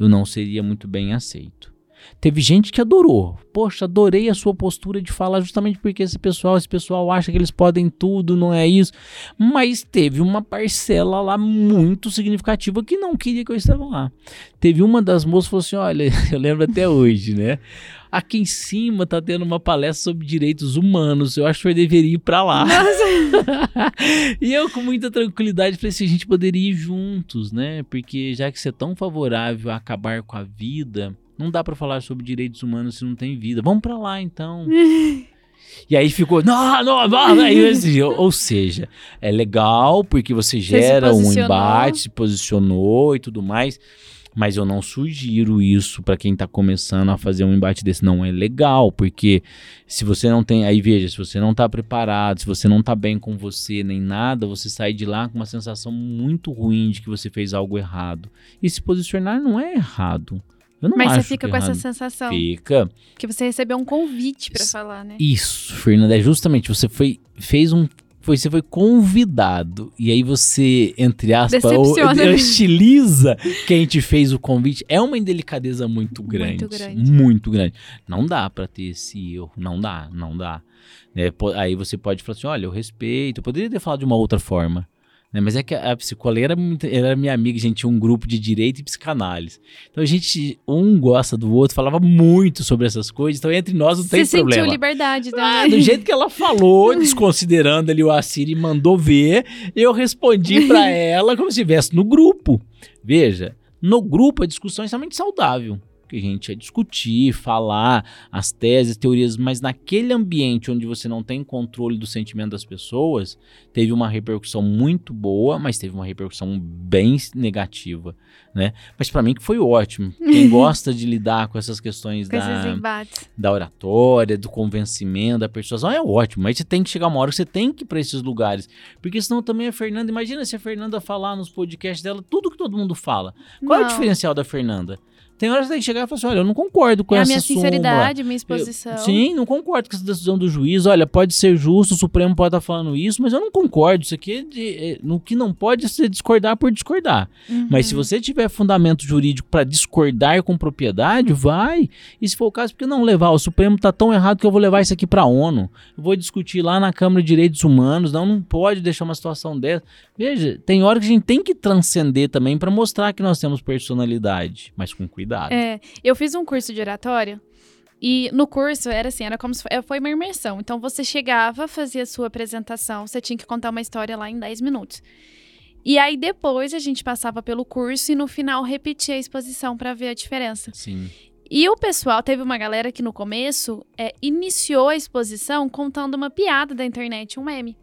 eu não seria muito bem aceito. Teve gente que adorou. Poxa, adorei a sua postura de falar justamente porque esse pessoal, esse pessoal acha que eles podem tudo, não é isso. Mas teve uma parcela lá muito significativa que não queria que eu estava lá. Teve uma das moças que falou assim: olha, eu lembro até hoje, né? Aqui em cima tá tendo uma palestra sobre direitos humanos. Eu acho que eu deveria ir pra lá. e eu, com muita tranquilidade, falei assim: a gente poderia ir juntos, né? Porque já que você é tão favorável a acabar com a vida, não dá pra falar sobre direitos humanos se não tem vida. Vamos pra lá então. E aí ficou, não, não, não. Aí, ou, seja, é legal porque você gera um posicionou. embate, se posicionou e tudo mais. Mas eu não sugiro isso pra quem tá começando a fazer um embate desse. Não é legal, porque se você não tem. Aí veja, se você não tá preparado, se você não tá bem com você nem nada, você sai de lá com uma sensação muito ruim de que você fez algo errado. E se posicionar não é errado. Eu não Mas acho você fica é com essa sensação. Fica. Que você recebeu um convite pra Isso. falar, né? Isso, Fernanda, é justamente, você foi, fez um, foi, você foi convidado, e aí você, entre aspas, Decepciona. o- hostiliza quem te fez o convite, é uma indelicadeza muito grande, grande. muito grande. Não dá pra ter esse erro, não dá, não dá. né? Po- aí você pode falar assim, olha, eu respeito, eu poderia ter falado de uma outra forma, né? Mas é que a, a psicóloga era, muito- era minha amiga, a gente tinha um grupo de direito e psicanálise. Então a gente, um gosta do outro, falava muito sobre essas coisas, então entre nós não tem Você problema. sentiu liberdade Ah, também. do jeito que ela falou, desconsiderando ali o Assir e mandou ver, eu respondi pra ela como se estivesse no grupo. Veja, no grupo a discussão é extremamente saudável. Que a gente ia discutir, falar as teses, teorias, mas naquele ambiente onde você não tem controle do sentimento das pessoas, teve uma repercussão muito boa, mas teve uma repercussão bem negativa, né? Mas pra mim que foi ótimo. Quem gosta de lidar com essas questões Com da, da oratória, do convencimento, da persuasão, é ótimo. Mas você tem que chegar uma hora que você tem que ir pra esses lugares. Porque senão também a Fernanda, imagina se a Fernanda falar nos podcasts dela tudo que todo mundo fala. Qual é o Não. diferencial da Fernanda? Tem horas que você tem que chegar e falar assim: olha, eu não concordo com É a essa minha súmula. sinceridade, minha Eu- exposição. Sim, não concordo com essa decisão do juiz. Olha, pode ser justo, o Supremo pode estar falando isso, mas eu não concordo. Isso aqui é de- é- no que não pode é você discordar por discordar. Uhum. Mas se você tiver fundamento jurídico para discordar com propriedade, vai. E se for o caso, por que não levar? O Supremo tá tão errado que eu vou levar isso aqui para a ONU. Eu vou discutir lá na Câmara de Direitos Humanos. Não, não pode deixar uma situação dessa. Veja, tem hora que a gente tem que transcender também para mostrar que nós temos personalidade, mas com cuidado. É, eu fiz um curso de oratória e no curso era assim, era como se fo- foi uma imersão. Então você chegava, fazia a sua apresentação, você tinha que contar uma história lá em 10 minutos. E aí depois a gente passava pelo curso e no final repetia a exposição para ver a diferença. Sim. E o pessoal, teve uma galera que no começo é, iniciou a exposição contando uma piada da internet, um meme.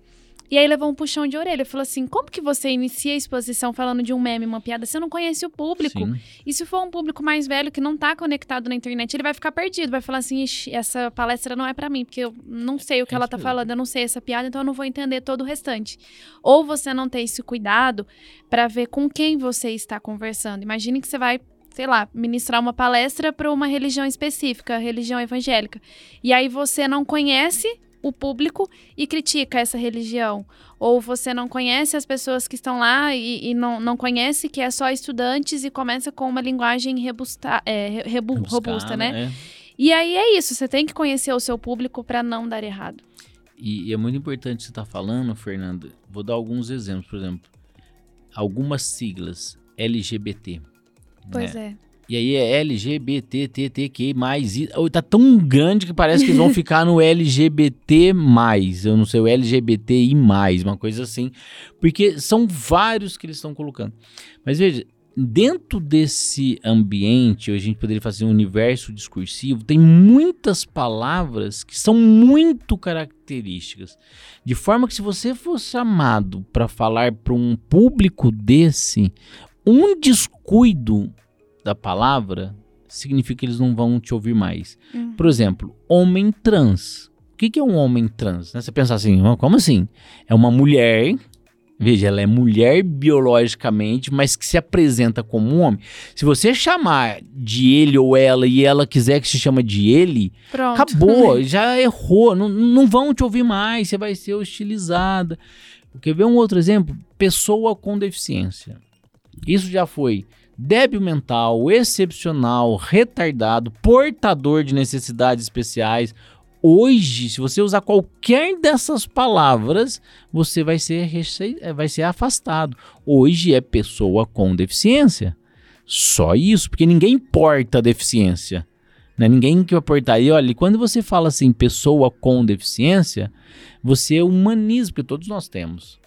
E aí levou um puxão de orelha. Falou assim: como que você inicia a exposição falando de um meme, uma piada? Você não conhece o público. Sim. E se for um público mais velho que não tá conectado na internet, ele vai ficar perdido. Vai falar assim: Ixi, essa palestra não é para mim, porque eu não sei o que É ela tá mesmo. falando, eu não sei essa piada, então eu não vou entender todo o restante. Ou você não tem esse cuidado para ver com quem você está conversando. Imagine que você vai sei lá, ministrar uma palestra para uma religião específica, religião evangélica. E aí você não conhece o público e critica essa religião. Ou você não conhece as pessoas que estão lá e, e não, não conhece que é só estudantes e começa com uma linguagem rebusta, é, re- rebu- Rebuscada, robusta, né? é. E aí é isso, você tem que conhecer o seu público para não dar errado. E, e é muito importante você estar falando, Fernanda. Vou dar alguns exemplos, por exemplo, algumas siglas LGBT. Pois né? é. E aí é oh, tá tão grande que parece que eles vão ficar no LGBT+, eu não sei, o LGBTI+, uma coisa assim, porque são vários que eles estão colocando. Mas veja, dentro desse ambiente, a gente poderia fazer um universo discursivo, tem muitas palavras que são muito características, de forma que se você for chamado para falar para um público desse, um descuido da palavra significa que eles não vão te ouvir mais. Hum. Por exemplo, homem trans. O que, que é um homem trans? né? Você pensa assim, "Ah, como assim? É uma mulher, veja, ela é mulher biologicamente, mas que se apresenta como um homem. Se você chamar de ele ou ela e ela quiser que se chama de ele, Pronto. Acabou, já errou, não, não vão te ouvir mais, você vai ser hostilizada. Quer ver um outro exemplo? Pessoa com deficiência. Isso já foi débil mental, excepcional, retardado, portador de necessidades especiais. Hoje, se você usar qualquer dessas palavras, você vai ser, rece- vai ser afastado. Hoje é pessoa com deficiência. Só isso, porque ninguém porta deficiência. Né? Ninguém que vai portar. E olha, quando você fala assim, pessoa com deficiência, você humaniza, porque todos nós temos.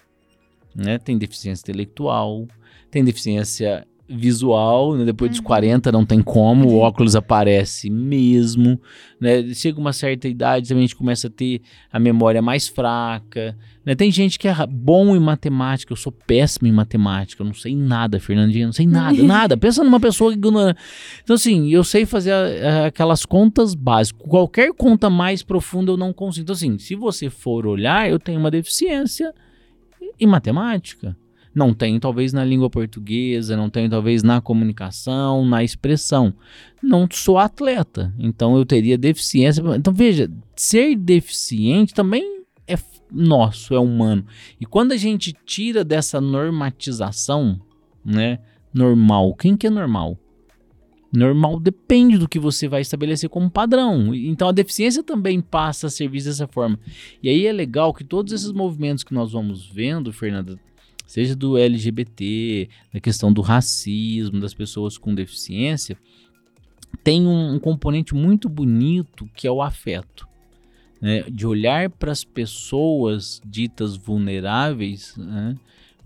Né? Tem deficiência intelectual, tem deficiência visual, né? depois dos Uhum. 40 não tem como, o Uhum. óculos aparece mesmo, né? Chega uma certa idade, também a gente começa a ter a memória mais fraca, né? Tem gente que é bom em matemática, eu sou péssimo em matemática, eu não sei nada, Fernandinha, não sei nada, nada. Pensa numa pessoa ignorante. Então assim, eu sei fazer a- a- aquelas contas básicas, qualquer conta mais profunda eu não consigo. Então assim, se você for olhar, eu tenho uma deficiência em matemática. Não tenho, talvez, na língua portuguesa, não tenho, talvez, na comunicação, na expressão. Não sou atleta, então eu teria deficiência. Então, veja, ser deficiente também é nosso, é humano. E quando a gente tira dessa normatização, né? Normal, quem que é normal? Normal depende do que você vai estabelecer como padrão. Então a deficiência também passa a servir dessa forma. E aí é legal que todos esses movimentos que nós vamos vendo, Fernanda, seja do LGBT, da questão do racismo, das pessoas com deficiência, tem um, um componente muito bonito que é o afeto. né? De olhar para as pessoas ditas vulneráveis, né?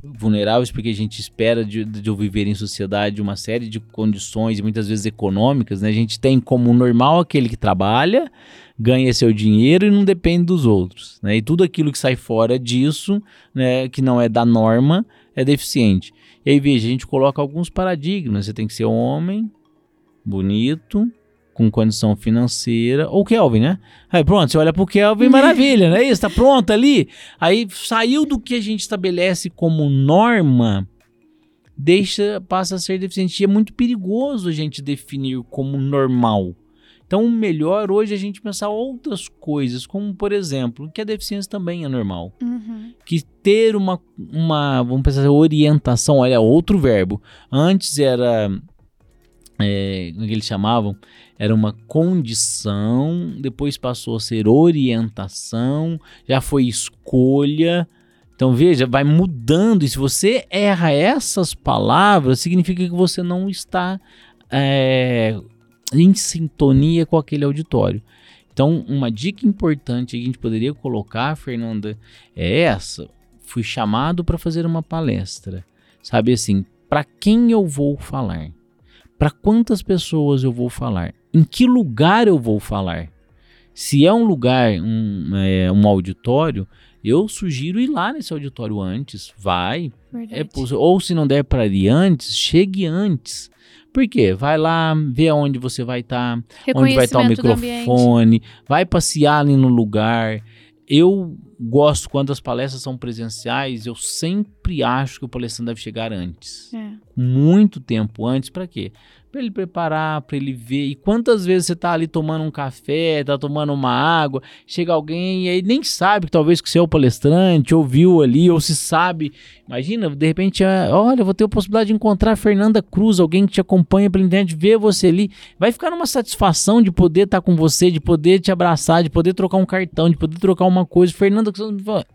Vulneráveis porque a gente espera de, de viver em sociedade uma série de condições, muitas vezes econômicas, né? A gente tem como normal aquele que trabalha, ganha seu dinheiro e não depende dos outros, né? E tudo aquilo que sai fora disso, né, que não é da norma, é deficiente. E aí, veja, a gente coloca alguns paradigmas. Você tem que ser homem, bonito, com condição financeira, ou Kelvin, né? Aí pronto, você olha pro Kelvin, maravilha, não é isso? Tá pronto ali. Aí saiu do que a gente estabelece como norma, deixa, passa a ser deficiente. E é muito perigoso a gente definir como normal. Então, melhor hoje a gente pensar outras coisas, como por exemplo, que a deficiência também é normal. Uhum. Que ter uma, uma vamos pensar, orientação, olha, outro verbo. Antes era, é, como é eles chamavam? Era uma condição, depois passou a ser orientação, já foi escolha. Então veja, vai mudando. E se você erra essas palavras, significa que você não está é, em sintonia com aquele auditório. Então, uma dica importante que a gente poderia colocar, Fernanda, é essa. Fui chamado para fazer uma palestra. Sabe assim, para quem eu vou falar? Para quantas pessoas eu vou falar? Em que lugar eu vou falar? Se é um lugar, um, é, um auditório, eu sugiro ir lá nesse auditório antes. Vai. É, ou se não der para ir antes, chegue antes. Por quê? Vai lá, vê aonde você vai estar, tá, onde vai estar tá o microfone, vai passear ali no lugar. Eu gosto quando as palestras são presenciais, eu sempre acho que o palestrante deve chegar antes. É. Muito tempo antes, para quê? Para ele preparar, para ele ver. E quantas vezes você tá ali tomando um café, tá tomando uma água, chega alguém e aí nem sabe que talvez que você é o palestrante, ouviu ali, ou se sabe. Imagina, de repente, é, olha, vou ter a possibilidade de encontrar a Fernanda Cruz, alguém que te acompanha pela internet, ver você ali. Vai ficar numa satisfação de poder estar tá com você, de poder te abraçar, de poder trocar um cartão, de poder trocar uma coisa. Fernanda,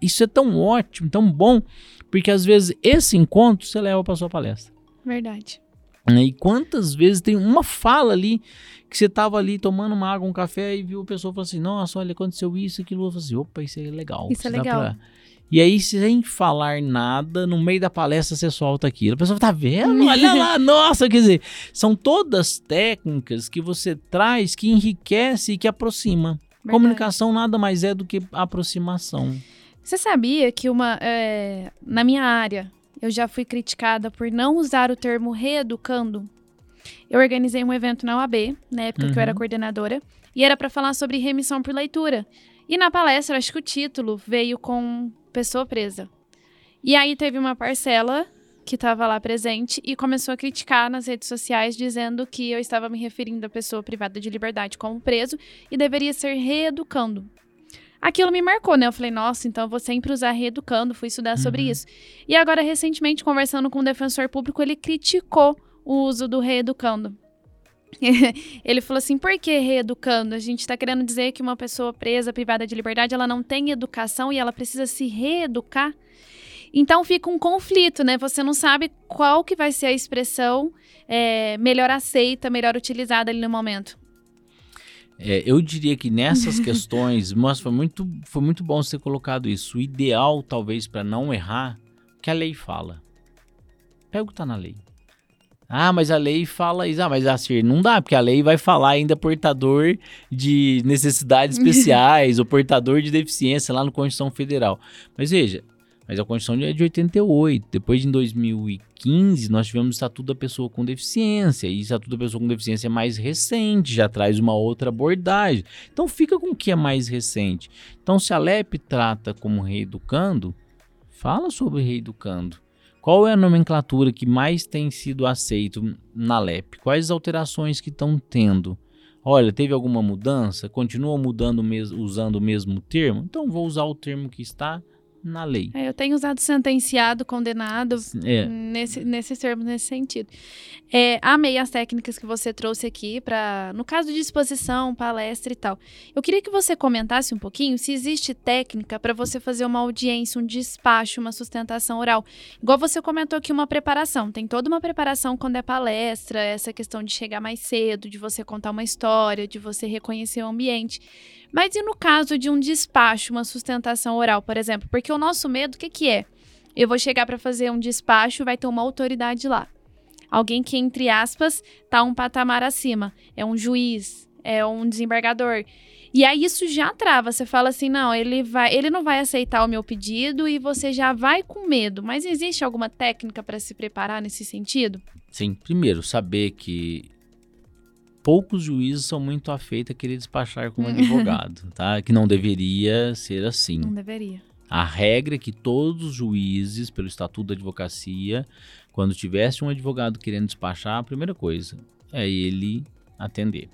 isso é tão ótimo, tão bom, porque às vezes esse encontro você leva para sua palestra. Verdade. Né? E quantas vezes tem uma fala ali que você tava ali tomando uma água, um café e viu a pessoa falou assim: Nossa, olha, aconteceu isso, aquilo. Eu falei assim: opa, isso é legal. Isso é legal. Pra... E aí, sem falar nada, no meio da palestra você solta aquilo. A pessoa tá vendo? Olha lá, nossa, quer dizer, são todas técnicas que você traz que enriquece e que aproxima. Verdade. Comunicação nada mais é do que aproximação. Você sabia que uma. É, na minha área, eu já fui criticada por não usar o termo reeducando. Eu organizei um evento na UAB, na época uhum. que eu era uhum. coordenadora, e era para falar sobre remissão por leitura. E na palestra, acho que o título veio com pessoa presa. E aí teve uma parcela que estava lá presente e começou a criticar nas redes sociais, dizendo que eu estava me referindo à pessoa privada de liberdade como preso e deveria ser reeducando aquilo me marcou, né? Eu falei, nossa, então eu vou sempre usar reeducando, fui estudar sobre uhum. isso. E agora, recentemente, conversando com o defensor público, ele criticou o uso do reeducando. ele falou assim: por que reeducando? A gente está querendo dizer que uma pessoa presa, privada de liberdade, ela não tem educação e ela precisa se reeducar. Então fica um conflito, né? Você não sabe qual que vai ser a expressão é, melhor aceita, melhor utilizada ali no momento. É, eu diria que nessas questões, mas foi muito, foi muito bom você ter colocado isso. O ideal, talvez, para não errar, que a lei fala. Pega o que tá na lei. Ah, mas a lei fala isso. Ah, mas assim, não dá, porque a lei vai falar ainda portador de necessidades especiais, ou portador de deficiência lá no Constituição Federal. Mas veja, mas a Constituição é de 88. Depois, em 2015, nós tivemos o Estatuto da Pessoa com Deficiência. E o Estatuto da Pessoa com Deficiência é mais recente, já traz uma outra abordagem. Então, fica com o que é mais recente. Então, se a LEP trata como reeducando, fala sobre reeducando. Qual é a nomenclatura que mais tem sido aceito na LEP? Quais alterações que estão tendo? Olha, teve alguma mudança? Continua mudando, usando o mesmo termo? Então, vou usar o termo que está na lei. É, eu tenho usado sentenciado, condenado é. nesse, nesse termo, nesse sentido. É, amei as técnicas que você trouxe aqui para, no caso de exposição, palestra e tal. Eu queria que você comentasse um pouquinho se existe técnica para você fazer uma audiência, um despacho, uma sustentação oral. Igual você comentou aqui, uma preparação. Tem toda uma preparação quando é palestra, essa questão de chegar mais cedo, de você contar uma história, de você reconhecer o ambiente. Mas e no caso de um despacho, uma sustentação oral, por exemplo? Porque o nosso medo, o que, que é? Eu vou chegar para fazer um despacho, vai ter uma autoridade lá. Alguém que, entre aspas, tá um patamar acima. É um juiz, é um desembargador. E aí isso já trava. Você fala assim: não, ele, vai, ele não vai aceitar o meu pedido e você já vai com medo. Mas existe alguma técnica para se preparar nesse sentido? Sim, primeiro, saber que poucos juízes são muito afeitos a querer despachar como advogado, tá? Que não deveria ser assim. Não deveria. A regra é que todos os juízes, pelo Estatuto da Advocacia, quando tivesse um advogado querendo despachar, a primeira coisa é ele atender.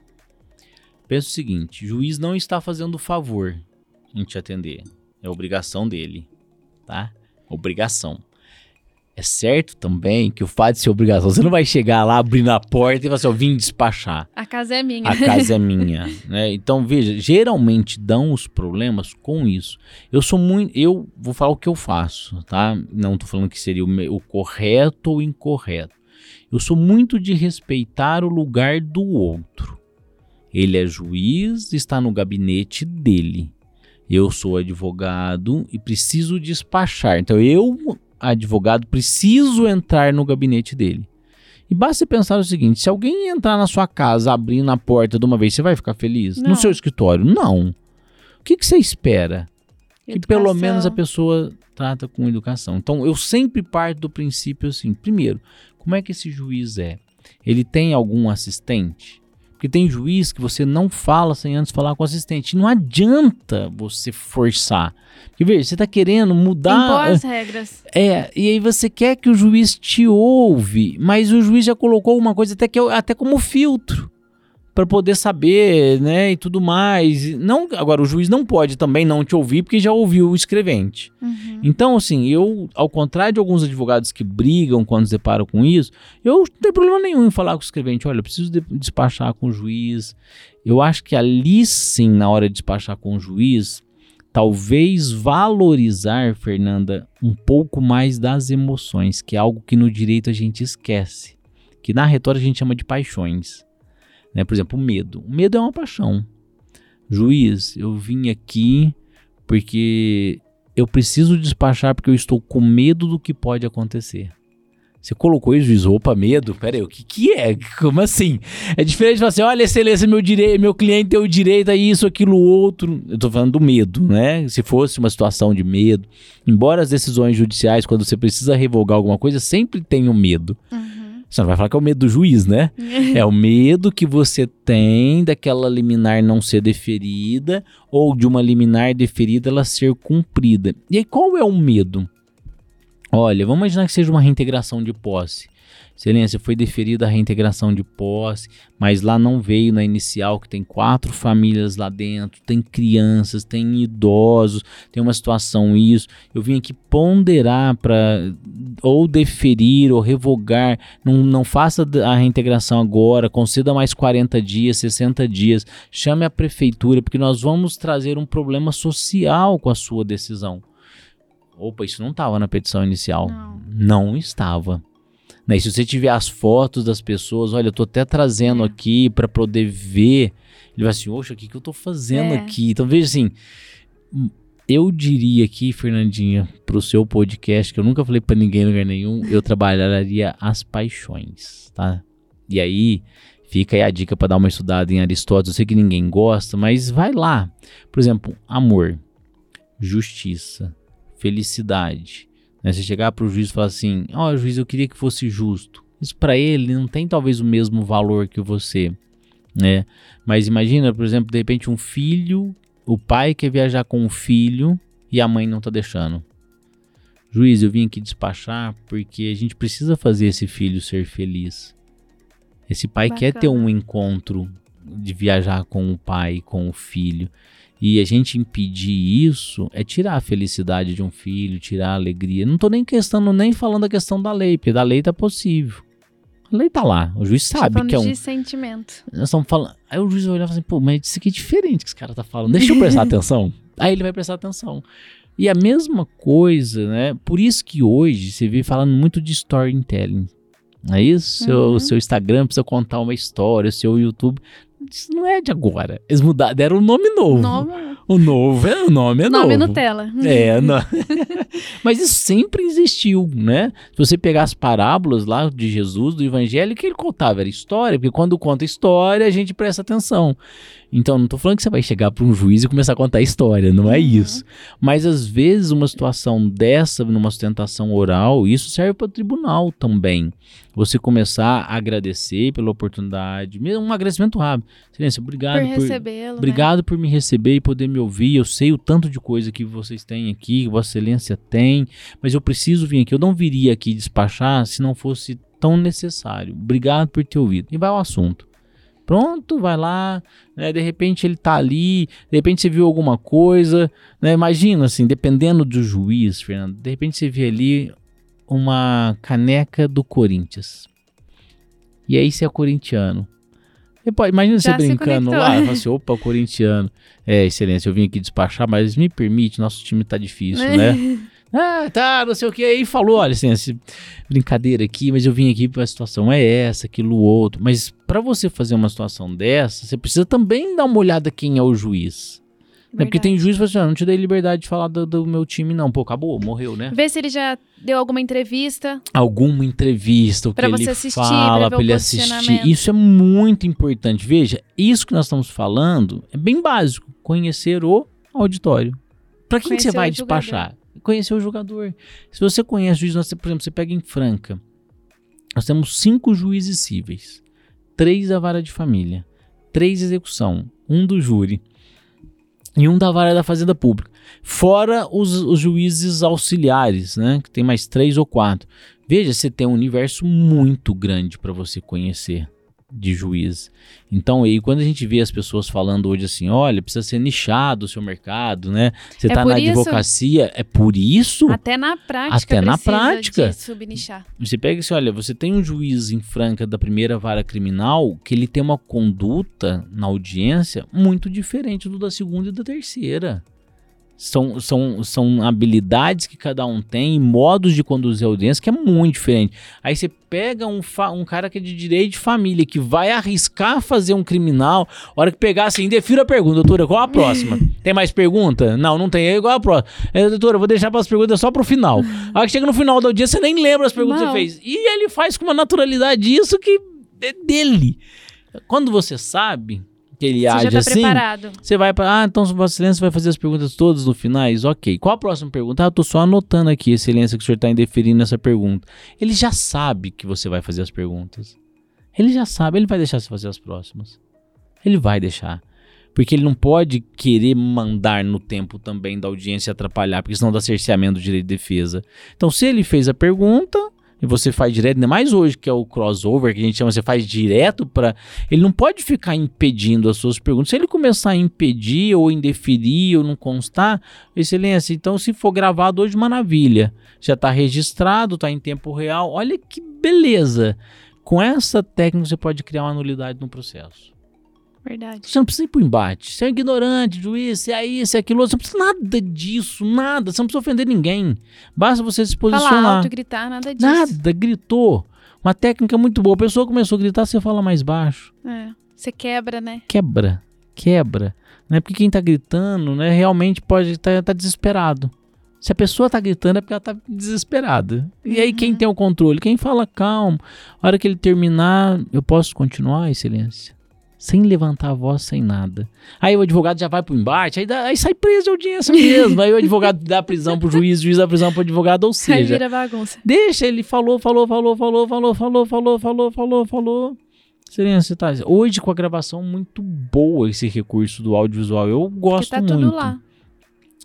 Pensa o seguinte: juiz não está fazendo favor em te atender. É obrigação dele, tá? Obrigação. É certo também que o fato de ser obrigação, você não vai chegar lá abrindo a porta e falar assim, eu vim despachar. A casa é minha. A casa é minha, né? Então, veja, geralmente dão os problemas com isso. Eu sou muito, eu vou falar o que eu faço, tá? Não tô falando que seria o, o correto ou incorreto. Eu sou muito de respeitar o lugar do outro. Ele é juiz, está no gabinete dele. Eu sou advogado e preciso despachar. Então eu advogado, preciso entrar no gabinete dele. E basta pensar o seguinte: se alguém entrar na sua casa abrindo a porta de uma vez, você vai ficar feliz? Não. No seu escritório? Não. O que, que você espera? Que pelo Educação. menos a pessoa trata com educação. Então, eu sempre parto do princípio assim: primeiro, como é que esse juiz é? Ele tem algum assistente? Porque tem juiz que você não fala sem antes falar com o assistente. Não adianta você forçar. Porque, veja, você está querendo Impor mudar. as regras. É, e aí você quer que o juiz te ouve, mas o juiz já colocou uma coisa até, que, é- até como filtro para poder saber, né, e tudo mais. Não, agora o juiz não pode também não te ouvir porque já ouviu o escrevente. Uhum. Então, assim, eu, ao contrário de alguns advogados que brigam quando se deparam com isso, eu não tenho problema nenhum em falar com o escrevente, olha, eu preciso de- despachar com o juiz. Eu acho que ali sim, na hora de despachar com o juiz, talvez valorizar, Fernanda, um pouco mais das emoções, que é algo que no direito a gente esquece, que na retórica a gente chama de paixões. Né? Por exemplo, o medo. O medo é uma paixão. Juiz, eu vim aqui porque eu preciso despachar porque eu estou com medo do que pode acontecer. Você colocou isso, juiz, opa, medo? Pera aí, o que que é? Como assim? É diferente de falar assim, olha, excelência, meu direito, meu cliente tem o direito a isso, aquilo, outro. Eu tô falando do medo, né? Se fosse uma situação de medo. Embora as decisões judiciais, quando você precisa revogar alguma coisa, sempre tem o medo. Uhum. Você não vai falar que é o medo do juiz, né? É o medo que você tem daquela liminar não ser deferida ou de uma liminar deferida ela ser cumprida. E aí qual é o medo? Olha, vamos imaginar que seja uma reintegração de posse. Excelência, foi deferida a reintegração de posse, mas lá não veio na inicial, que tem quatro famílias lá dentro, tem crianças, tem idosos, tem uma situação isso. Eu vim aqui ponderar para ou deferir ou revogar, não, não faça a reintegração agora, conceda mais 40 dias, 60 dias, chame a prefeitura, porque nós vamos trazer um problema social com a sua decisão. Opa, isso não estava na petição inicial. Não. Não estava. Né? E se você tiver as fotos das pessoas, olha, eu tô até trazendo É. aqui para poder ver. Ele vai assim, oxa, o que, que eu tô fazendo É. aqui? Então veja assim, hum, eu diria aqui, Fernandinha, pro seu podcast, que eu nunca falei para ninguém em lugar nenhum, eu trabalharia as paixões, tá? E aí, fica aí a dica para dar uma estudada em Aristóteles. Eu sei que ninguém gosta, mas vai lá. Por exemplo, amor, justiça, felicidade. Né? Você chegar para o juiz e falar assim: Ó, juiz, eu queria que fosse justo. Isso para ele não tem talvez o mesmo valor que você, né? Mas imagina, por exemplo, de repente um filho, o pai quer viajar com o filho e a mãe não tá deixando. Juiz, eu vim aqui despachar porque a gente precisa fazer esse filho ser feliz. Esse pai quer ter Bacana. um encontro de viajar com o pai, com o filho. E a gente impedir isso é tirar a felicidade de um filho, tirar a alegria. Não tô nem questão, nem falando da questão da lei, porque da lei tá possível. A lei tá lá, o juiz sabe que é um. de sentimento. Nós estamos falando. Aí o juiz vai olhar e falar assim, pô, mas isso aqui é diferente que esse cara tá falando. Deixa eu prestar atenção. Aí ele vai prestar atenção. E a mesma coisa, né? Por isso que hoje você vê falando muito de storytelling. Não é isso? Seu, Uhum. seu Instagram precisa contar uma história, o seu YouTube. Isso não é de agora. Eles mudaram, deram um nome novo. Nome, O novo é o nome é nome novo. Nutella. É, não. Mas isso sempre existiu, né? Se você pegar as parábolas lá de Jesus, do Evangelho, que ele contava era história, porque quando conta história, a gente presta atenção. Então, não tô falando que você vai chegar para um juiz e começar a contar história, não é Uhum. isso. Mas às vezes uma situação dessa, numa sustentação oral, isso serve para o tribunal também. Você começar a agradecer pela oportunidade, mesmo um agradecimento rápido. Excelência, Por obrigado por, recebê-lo. né? Obrigado por me receber e poder me ouvir. Eu sei o tanto de coisa que vocês têm aqui, que Vossa Excelência tem, mas eu preciso vir aqui. Eu não viria aqui despachar se não fosse tão necessário. Obrigado por ter ouvido. E vai ao assunto. Pronto, vai lá, né? De repente ele tá ali, de repente você viu alguma coisa, né? Imagina assim, dependendo do juiz, Fernando, de repente você vê ali uma caneca do Corinthians. E aí você é corintiano. Você pode, imagina você Já se brincando lá, fala assim, opa, corintiano. É, excelência, eu vim aqui despachar, mas me permite, nosso time tá difícil, né? Ah, tá, não sei o que. Aí falou, olha, assim, brincadeira aqui, mas eu vim aqui para a situação é essa, aquilo outro. Mas para você fazer uma situação dessa, você precisa também dar uma olhada quem é o juiz. É porque tem juiz que fala assim, ah, não te dei liberdade de falar do, do, meu time, não. Pô, acabou, morreu, né? Vê se ele já deu alguma entrevista. Alguma entrevista, o pra que você ele assistir, fala, pra pra ele assistir. Isso é muito importante. Veja, isso que nós estamos falando é bem básico. Conhecer o auditório. Pra quem que você vai despachar? Conhecer o jogador. Se você conhece o juiz, nós, por exemplo, você pega em Franca. Nós temos cinco juízes cíveis. Três da vara de família. Três execução. Um do júri. E um da vara da fazenda pública. Fora os, os juízes auxiliares, né? Que tem mais três ou quatro. Veja, você tem um universo muito grande para você conhecer de juiz. Então, aí quando a gente vê as pessoas falando hoje assim, olha, precisa ser nichado o seu mercado, né? Você É tá por na isso- advocacia, é por isso? Até na prática. Até na prática. De subnichar. Você pega assim, olha, você tem um juiz em Franca da primeira vara criminal que ele tem uma conduta na audiência muito diferente do da segunda e da terceira. São, são, são habilidades que cada um tem, e modos de conduzir a audiência que é muito diferente. Aí você pega um, fa- um cara que é de direito de família, que vai arriscar fazer um criminal, a hora que pegar assim, defira a pergunta, doutora, qual a próxima? tem mais pergunta? Não, não tem, é igual a próxima. É, doutora, eu vou deixar para as perguntas só pro final. A hora que chega no final da audiência, você nem lembra as perguntas que Não. você fez. E ele faz com uma naturalidade isso que é dele. Quando você sabe que ele Você age tá assim, preparado. você vai para, ah, então Vossa Excelência vai fazer as perguntas todas no finais? Ok. Qual a próxima pergunta? Ah, eu tô só anotando aqui, Excelência, que o senhor está indeferindo nessa pergunta. Ele já sabe que você vai fazer as perguntas. Ele já sabe, ele vai deixar você fazer as próximas. Ele vai deixar. Porque ele não pode querer mandar no tempo também da audiência atrapalhar, porque senão dá cerceamento do direito de defesa. Então, se ele fez a pergunta e você faz direto, ainda mais hoje que é o crossover, que a gente chama, você faz direto para. Ele não pode ficar impedindo as suas perguntas. Se ele começar a impedir ou indeferir ou não constar, excelência, então se for gravado hoje, maravilha. Já está registrado, está em tempo real. Olha que beleza. Com essa técnica você pode criar uma nulidade no processo. Verdade. Você não precisa ir pro embate. Você é ignorante, juiz, você é isso, é aquilo. Você não precisa nada disso, nada. Você não precisa ofender ninguém. Basta você se Falar posicionar. alto e gritar, nada disso. Nada, gritou. Uma técnica muito boa. A pessoa começou a gritar, você fala mais baixo. É. Você quebra, né? Quebra, quebra. Né? Porque quem tá gritando, né, realmente pode estar tá, desesperado. Se a pessoa tá gritando é porque ela tá desesperada. E aí quem tem o controle? Quem fala calmo. A hora que ele terminar, eu posso continuar, excelência? Sem levantar a voz, sem nada. Aí o advogado já vai pro embate, aí, dá- aí sai preso de audiência mesmo. aí o advogado dá prisão pro juiz, o juiz dá prisão pro advogado, ou Aí seja, vira bagunça. Deixa, ele falou, falou, falou, falou, falou, falou, falou, falou, falou, falou. Excelência, tá. Hoje com a gravação muito boa esse recurso do audiovisual. Eu Porque gosto tá muito. tudo lá.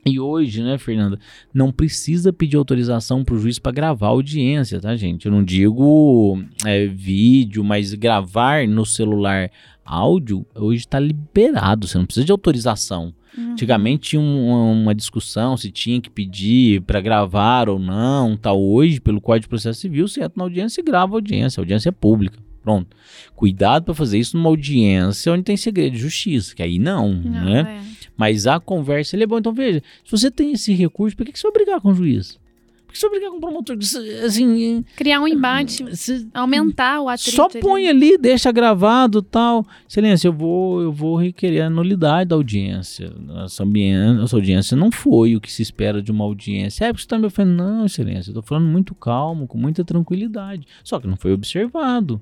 E hoje, né, Fernanda, não precisa pedir autorização pro juiz para gravar a audiência, tá, gente? Eu não digo é, vídeo, mas gravar no celular áudio hoje está liberado. Você não precisa de autorização. Uhum. Antigamente tinha um- uma discussão se tinha que pedir para gravar ou não, tal. Hoje, pelo Código de Processo Civil, você entra na audiência e grava a audiência. A audiência é pública. Pronto. Cuidado para fazer isso numa audiência onde tem segredo de justiça, que aí não, Não, né? é. Mas a conversa ele é bom. Então veja, se você tem esse recurso, por que, que você vai brigar com o juiz? Por que você vai brigar com o promotor? Assim, Criar um embate, você- aumentar o atrito. só ali. põe ali, deixa gravado tal. Excelência, eu vou, eu vou requerer a nulidade da audiência. Nossa, nossa audiência não foi o que se espera de uma audiência. É porque você está me ofendendo. Não, excelência, eu tô falando muito calmo, com muita tranquilidade. Só que não foi observado.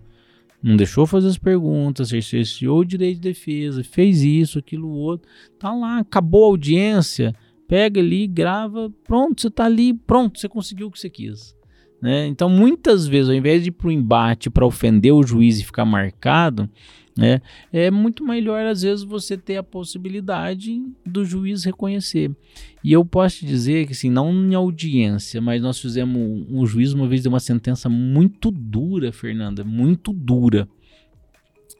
Não deixou fazer as perguntas, cerceou o direito de defesa, fez isso, aquilo, outro. Tá lá, acabou a audiência. Pega ali, grava, pronto, você tá ali, pronto, você conseguiu o que você quis. né? Então, muitas vezes, ao invés de ir para o embate para ofender o juiz e ficar marcado, né, é muito melhor, às vezes, você ter a possibilidade do juiz reconhecer. E eu posso te dizer que, assim, não em audiência, mas nós fizemos. Um, um juiz uma vez deu uma sentença muito dura, Fernanda, muito dura.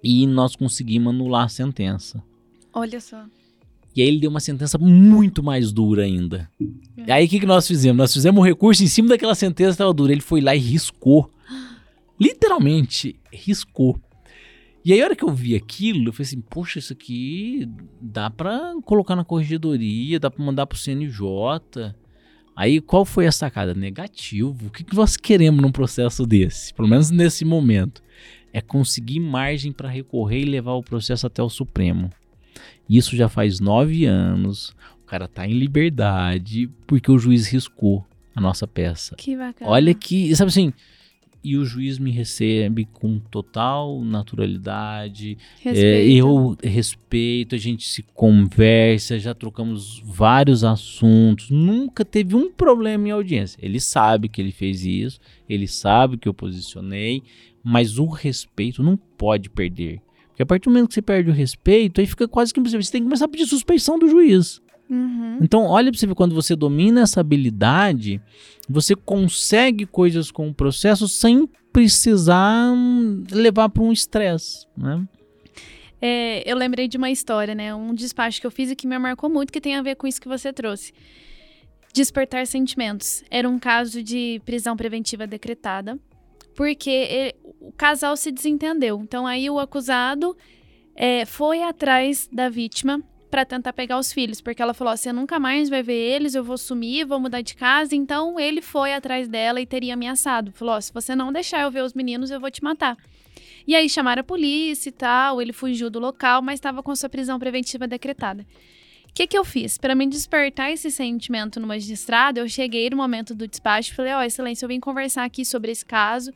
E nós conseguimos anular a sentença. Olha só. E aí ele deu uma sentença muito mais dura ainda. E aí o que, que nós fizemos? Nós fizemos um recurso em cima daquela sentença que estava dura. Ele foi lá e riscou. Literalmente, riscou. E aí a hora que eu vi aquilo, eu falei assim, poxa, isso aqui dá pra colocar na corregedoria, dá pra mandar pro CNJ. Aí qual foi a sacada? Negativo. O que, que nós queremos num processo desse? Pelo menos nesse momento. É conseguir margem para recorrer e levar o processo até o Supremo. Isso já faz nove anos. O cara tá em liberdade porque o juiz riscou a nossa peça. Que bacana. Olha que, sabe assim, e o juiz me recebe com total naturalidade. É, eu respeito, a gente se conversa, já trocamos vários assuntos, nunca teve um problema em audiência. Ele sabe que ele fez isso, ele sabe que eu posicionei, mas o respeito não pode perder. Porque a partir do momento que você perde o respeito, aí fica quase que impossível. Você tem que começar a pedir suspeição do juiz. Uhum. Então, olha para você ver, quando você domina essa habilidade, você consegue coisas com o processo sem precisar hum, levar para um estresse, né? É, eu lembrei de uma história, né? Um despacho que eu fiz e que me marcou muito, que tem a ver com isso que você trouxe. Despertar sentimentos. Era um caso de prisão preventiva decretada, porque ele, o casal se desentendeu. Então, aí o acusado é, foi atrás da vítima para tentar pegar os filhos, porque ela falou: você nunca mais vai ver eles, eu vou sumir, vou mudar de casa. Então ele foi atrás dela e teria ameaçado. Falou: se você não deixar eu ver os meninos, eu vou te matar. E aí chamaram a polícia e tal, ele fugiu do local, mas estava com sua prisão preventiva decretada que, que eu fiz? Para me despertar esse sentimento no magistrado, eu cheguei no momento do despacho e falei: Ó, oh, Excelência, eu vim conversar aqui sobre esse caso,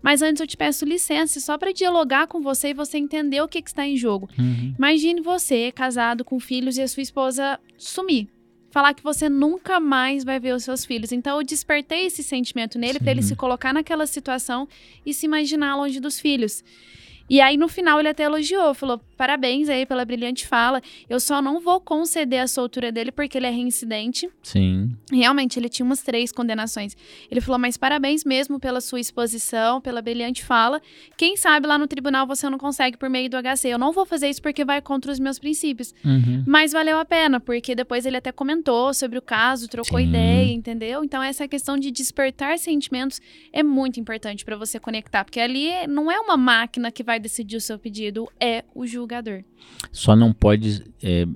mas antes eu te peço licença só para dialogar com você e você entender o que, que está em jogo. Uhum. Imagine você casado com filhos e a sua esposa sumir. Falar que você nunca mais vai ver os seus filhos. Então, eu despertei esse sentimento nele para ele se colocar naquela situação e se imaginar longe dos filhos. E aí, no final, ele até elogiou, falou: parabéns aí pela brilhante fala. Eu só não vou conceder a soltura dele porque ele é reincidente. Sim. Realmente, ele tinha umas três condenações. Ele falou: mas parabéns mesmo pela sua exposição, pela brilhante fala. Quem sabe lá no tribunal você não consegue por meio do HC. Eu não vou fazer isso porque vai contra os meus princípios. Uhum. Mas valeu a pena, porque depois ele até comentou sobre o caso, trocou Sim. ideia, entendeu? Então, essa questão de despertar sentimentos é muito importante para você conectar, porque ali não é uma máquina que vai decidir o seu pedido, é o julgador. Só não pode, é,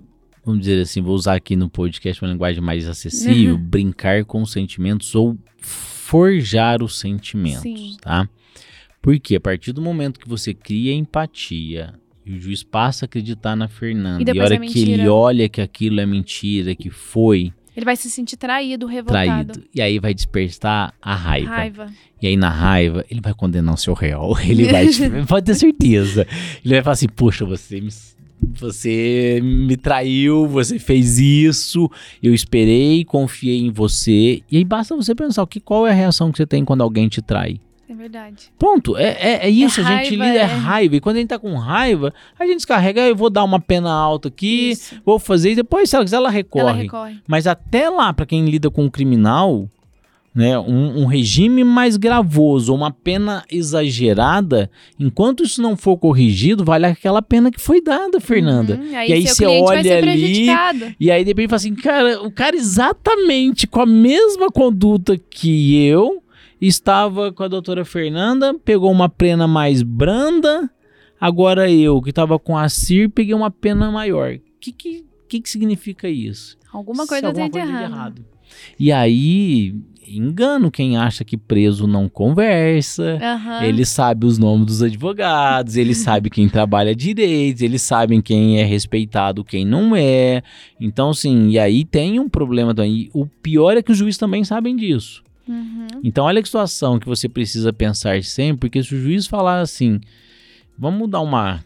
vamos dizer assim, vou usar aqui no podcast uma linguagem mais acessível, Uhum. brincar com os sentimentos ou forjar os sentimentos, Sim. tá? Porque a partir do momento que você cria empatia e o juiz passa a acreditar na Fernanda, E e, a hora é que ele olha que aquilo é mentira, que foi Ele vai se sentir traído, revoltado. traído, e aí vai despertar a raiva. Raiva. E aí, na raiva, ele vai condenar o seu réu. Ele vai, pode ter certeza. Ele vai falar assim: Poxa, você me, você me traiu, você fez isso, eu esperei, confiei em você. E aí basta você pensar: o que, qual é a reação que você tem quando alguém te trai? É verdade. Ponto. É, é, é isso, a gente lida, é é. raiva. E quando a gente tá com raiva, a gente descarrega, "Ah, eu vou dar uma pena alta aqui, Isso. vou fazer, e depois, se ela quiser, ela recorre. Ela recorre. Mas até lá, para quem lida com um criminal, né, um, um regime mais gravoso, uma pena exagerada, enquanto isso não for corrigido, vale aquela pena que foi dada, Fernanda. Uhum. E aí você olha ali. E aí depois fala assim, cara, o cara exatamente com a mesma conduta que eu estava com a doutora Fernanda, pegou uma pena mais branda, agora eu que estava com a CIR peguei uma pena maior. O que, que, que, que significa isso? Alguma coisa alguma tem de coisa errado. E aí, engano quem acha que preso não conversa. Aham. Ele sabe os nomes dos advogados, ele sabe quem trabalha direito, eles sabem quem é respeitado, quem não é. Então, assim, e aí tem um problema também. O pior é que os juízes também sabem disso. Uhum. Então, olha que situação que você precisa pensar sempre, porque se o juiz falar assim, vamos dar uma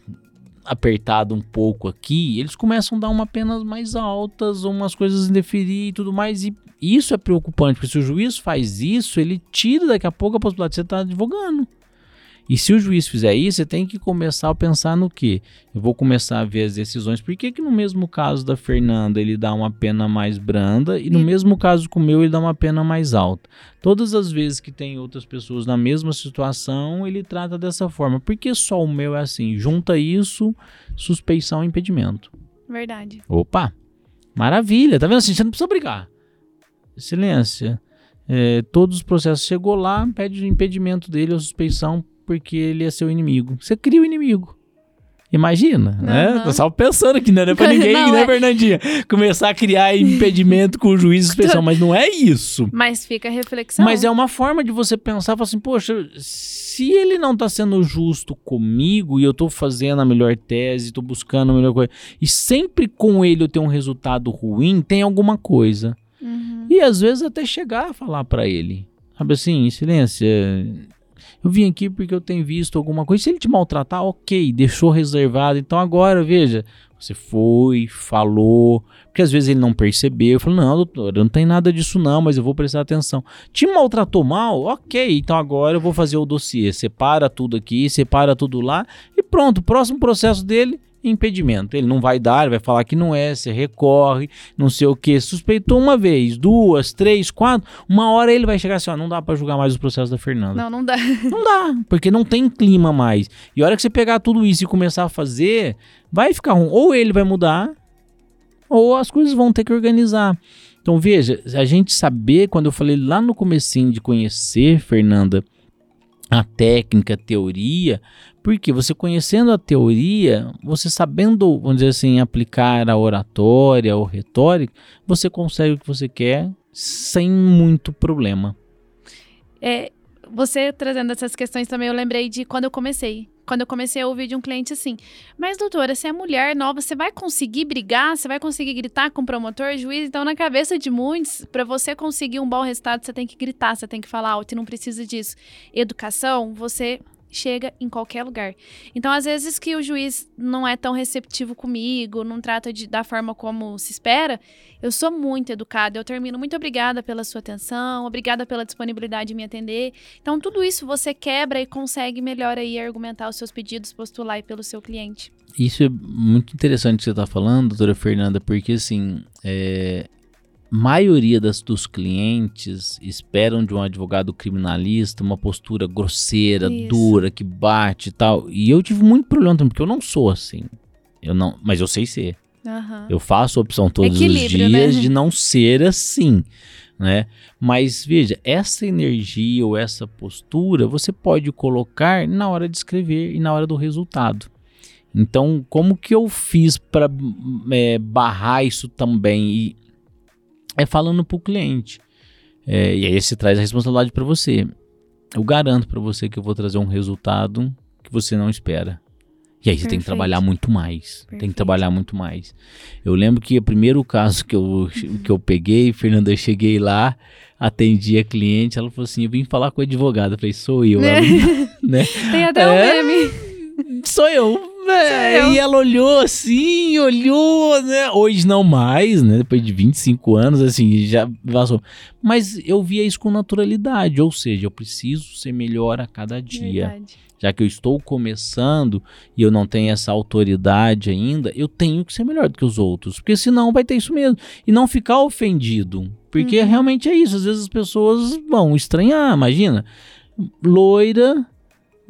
apertada um pouco aqui, eles começam a dar uma penas mais altas, umas coisas indeferir e tudo mais, e isso é preocupante, porque se o juiz faz isso, ele tira daqui a pouco a possibilidade de você estar advogando. E se o juiz fizer isso, você tem que começar a pensar no quê? Eu vou começar a ver as decisões. Por que, que no mesmo caso da Fernanda ele dá uma pena mais branda e no E- mesmo caso com o meu ele dá uma pena mais alta? Todas as vezes que tem outras pessoas na mesma situação, ele trata dessa forma. Por que só o meu é assim? Junta isso, suspeição e impedimento. Verdade. Opa! Maravilha! Tá vendo assim? Você não precisa brigar. Excelência. É, todos os processos chegou lá, pede o impedimento dele ou suspeição porque ele é seu inimigo. Você cria o inimigo. Imagina, né? Aham. Tô só pensando aqui, né? Não é pra ninguém, Não, né, é. Fernandinha? Começar a criar impedimento com o juiz inspeção, mas não é isso. Mas fica a reflexão. Mas é uma forma de você pensar, falar assim, poxa, se ele não tá sendo justo comigo e eu tô fazendo a melhor tese, tô buscando a melhor coisa, e sempre com ele eu tenho um resultado ruim, tem alguma coisa. Uhum. E às vezes até chegar a falar pra ele, sabe assim, excelência, eu vim aqui porque eu tenho visto alguma coisa, se ele te maltratar, ok, deixou reservado, então agora, veja, você foi, falou, porque às vezes ele não percebeu, falou, não, doutor, não tem nada disso não, mas eu vou prestar atenção. Te maltratou mal? Ok, então agora eu vou fazer o dossiê, separa tudo aqui, separa tudo lá, e pronto, próximo processo dele, impedimento. Ele não vai dar, ele vai falar que não é, você recorre, não sei o que. Suspeitou uma vez, duas, três, quatro. Uma hora ele vai chegar assim: ó, não dá pra julgar mais os processos da Fernanda. Não, não dá. Não dá, porque não tem clima mais. E a hora que você pegar tudo isso e começar a fazer, vai ficar ruim. Ou ele vai mudar, ou as coisas vão ter que organizar. Então veja, a gente saber, quando eu falei lá no comecinho de conhecer, Fernanda, a técnica, a teoria, porque você conhecendo a teoria, você sabendo, vamos dizer assim, aplicar a oratória ou retórica, você consegue o que você quer sem muito problema. É, você trazendo essas questões também, eu lembrei de quando eu comecei. Quando eu comecei a ouvir de um cliente assim, mas doutora, você é mulher nova, você vai conseguir brigar? Você vai conseguir gritar com o promotor, juiz? Então, na cabeça de muitos, para você conseguir um bom resultado, você tem que gritar, você tem que falar alto e não precisa disso. Educação, você chega em qualquer lugar. Então, às vezes que o juiz não é tão receptivo comigo, não trata de, da forma como se espera, eu sou muito educada. Eu termino muito obrigada pela sua atenção, obrigada pela disponibilidade em me atender. Então, tudo isso você quebra e consegue melhor aí argumentar os seus pedidos, postular pelo seu cliente. Isso é muito interessante que você está falando, doutora Fernanda, porque assim, é, maioria das, dos clientes esperam de um advogado criminalista uma postura grosseira, Isso. dura, que bate e tal. E eu tive muito problema também, porque eu não sou assim. Eu não, mas eu sei ser. Aham. Eu faço a opção todos os Equilíbrio, dias né? de não ser assim, né? Mas veja, essa energia ou essa postura você pode colocar na hora de escrever e na hora do resultado. Então, como que eu fiz para barrar isso também? E é falando para o cliente. É, e aí você traz a responsabilidade para você. Eu garanto para você que eu vou trazer um resultado que você não espera. E aí você tem que Perfeito. trabalhar muito mais. Tem que Perfeito. trabalhar muito mais. Eu lembro que o primeiro caso que eu, que eu peguei, Fernanda, eu cheguei lá, atendi a cliente, ela falou assim: eu vim falar com o advogado. Eu falei, sou eu. Ela, né? Tem até É? um meme. Sou eu. Eu. E ela olhou assim, olhou, né? Hoje não mais, né? Depois de 25 anos, assim, já passou. Mas eu via isso com naturalidade, ou seja, eu preciso ser melhor a cada dia. Verdade. Já que eu estou começando e eu não tenho essa autoridade ainda, eu tenho que ser melhor do que os outros. Porque senão vai ter isso mesmo. E não ficar ofendido. Porque Uhum. realmente é isso. Às vezes as pessoas vão estranhar, imagina. Loira,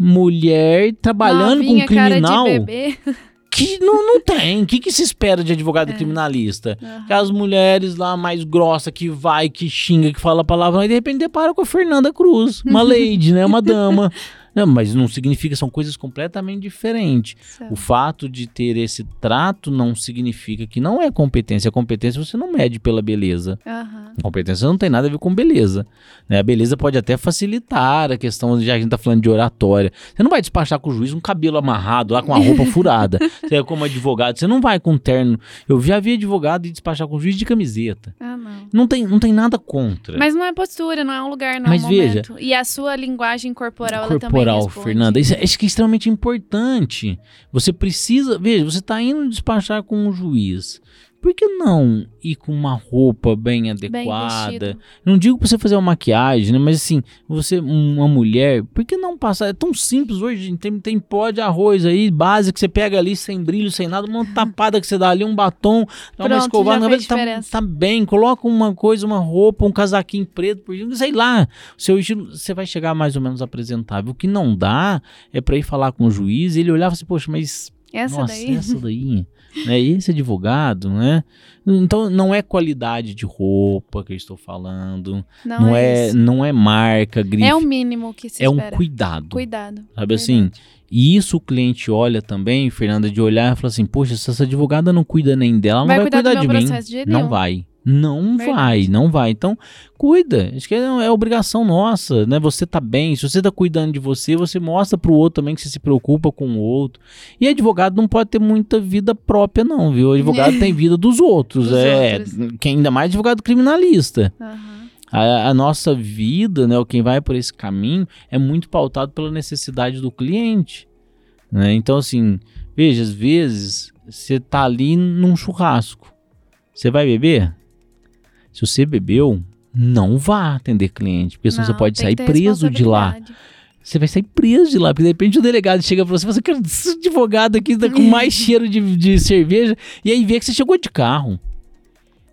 mulher, trabalhando Novinha, com criminal de bebê. que não, não tem. O que, que se espera de advogado É. criminalista? Aham. Aquelas mulheres lá mais grossa que vai, que xinga, que fala palavrão, e de repente depara com a Fernanda Cruz, uma lady, né? Uma dama. Não, mas não significa, são coisas completamente diferentes. O fato de ter esse trato não significa que não é competência. A competência você não mede pela beleza. Aham. A competência não tem nada a ver com beleza. Né? A beleza pode até facilitar a questão, já que a gente tá falando de oratória. Você não vai despachar com o juiz um cabelo amarrado lá com a roupa furada. Você é como advogado, você não vai com terno. Eu já vi advogado ir despachar com o juiz de camiseta. Ah, não. Não tem, não tem nada contra. Mas não é postura, não é um lugar, não Mas é um veja- momento. E a sua linguagem corporal, ela também responde. Fernanda. Isso, é- isso que é extremamente importante. Você precisa. Veja, você está indo despachar com um juiz. Por que não ir com uma roupa bem Bem adequada? vestido. não digo pra você fazer uma maquiagem, né? Mas assim, você, uma mulher, por que não passar? É tão simples hoje. Tem, tem pó de arroz aí, base que você pega ali sem brilho, sem nada, uma tapada que você dá ali, um batom, dá uma Pronto, escovada, já na cabeça, tá, tá bem. Coloca uma coisa, uma roupa, um casaquinho preto, por exemplo, sei lá. O seu estilo, você vai chegar mais ou menos apresentável. O que não dá é pra ir falar com o juiz e ele olhar e falar assim, poxa, mas Essa Nossa, daí? essa daí. né? Esse advogado, né? Então não é qualidade de roupa que eu estou falando, Não, não, é, é, não é marca, grife, É o mínimo que se é um espera. cuidado. Cuidado. Sabe assim? E isso o cliente olha também, Fernanda, de olhar e fala assim: Poxa, se essa advogada não cuida nem dela, ela não Vai vai, cuidar cuidar de mim. de não vai. Não Verdade. vai, não vai. Então, cuida. Acho que é, é obrigação nossa, né? Você tá bem. Se você tá cuidando de você, você mostra pro outro também que você se preocupa com o outro. E advogado não pode ter muita vida própria, não, viu? Advogado tem vida dos outros. Dos é, outros. que ainda mais advogado criminalista. Aham. A, a nossa vida, né, quem vai por esse caminho, é muito pautado pela necessidade do cliente. Né? Então, assim, veja, às vezes você tá ali num churrasco. Você vai beber? Se você bebeu, não vá atender cliente, porque senão você pode sair preso de lá. Você vai sair preso de lá, porque de repente o delegado chega pra você e fala assim, advogado aqui tá com mais cheiro de, de cerveja, e aí vê que você chegou de carro.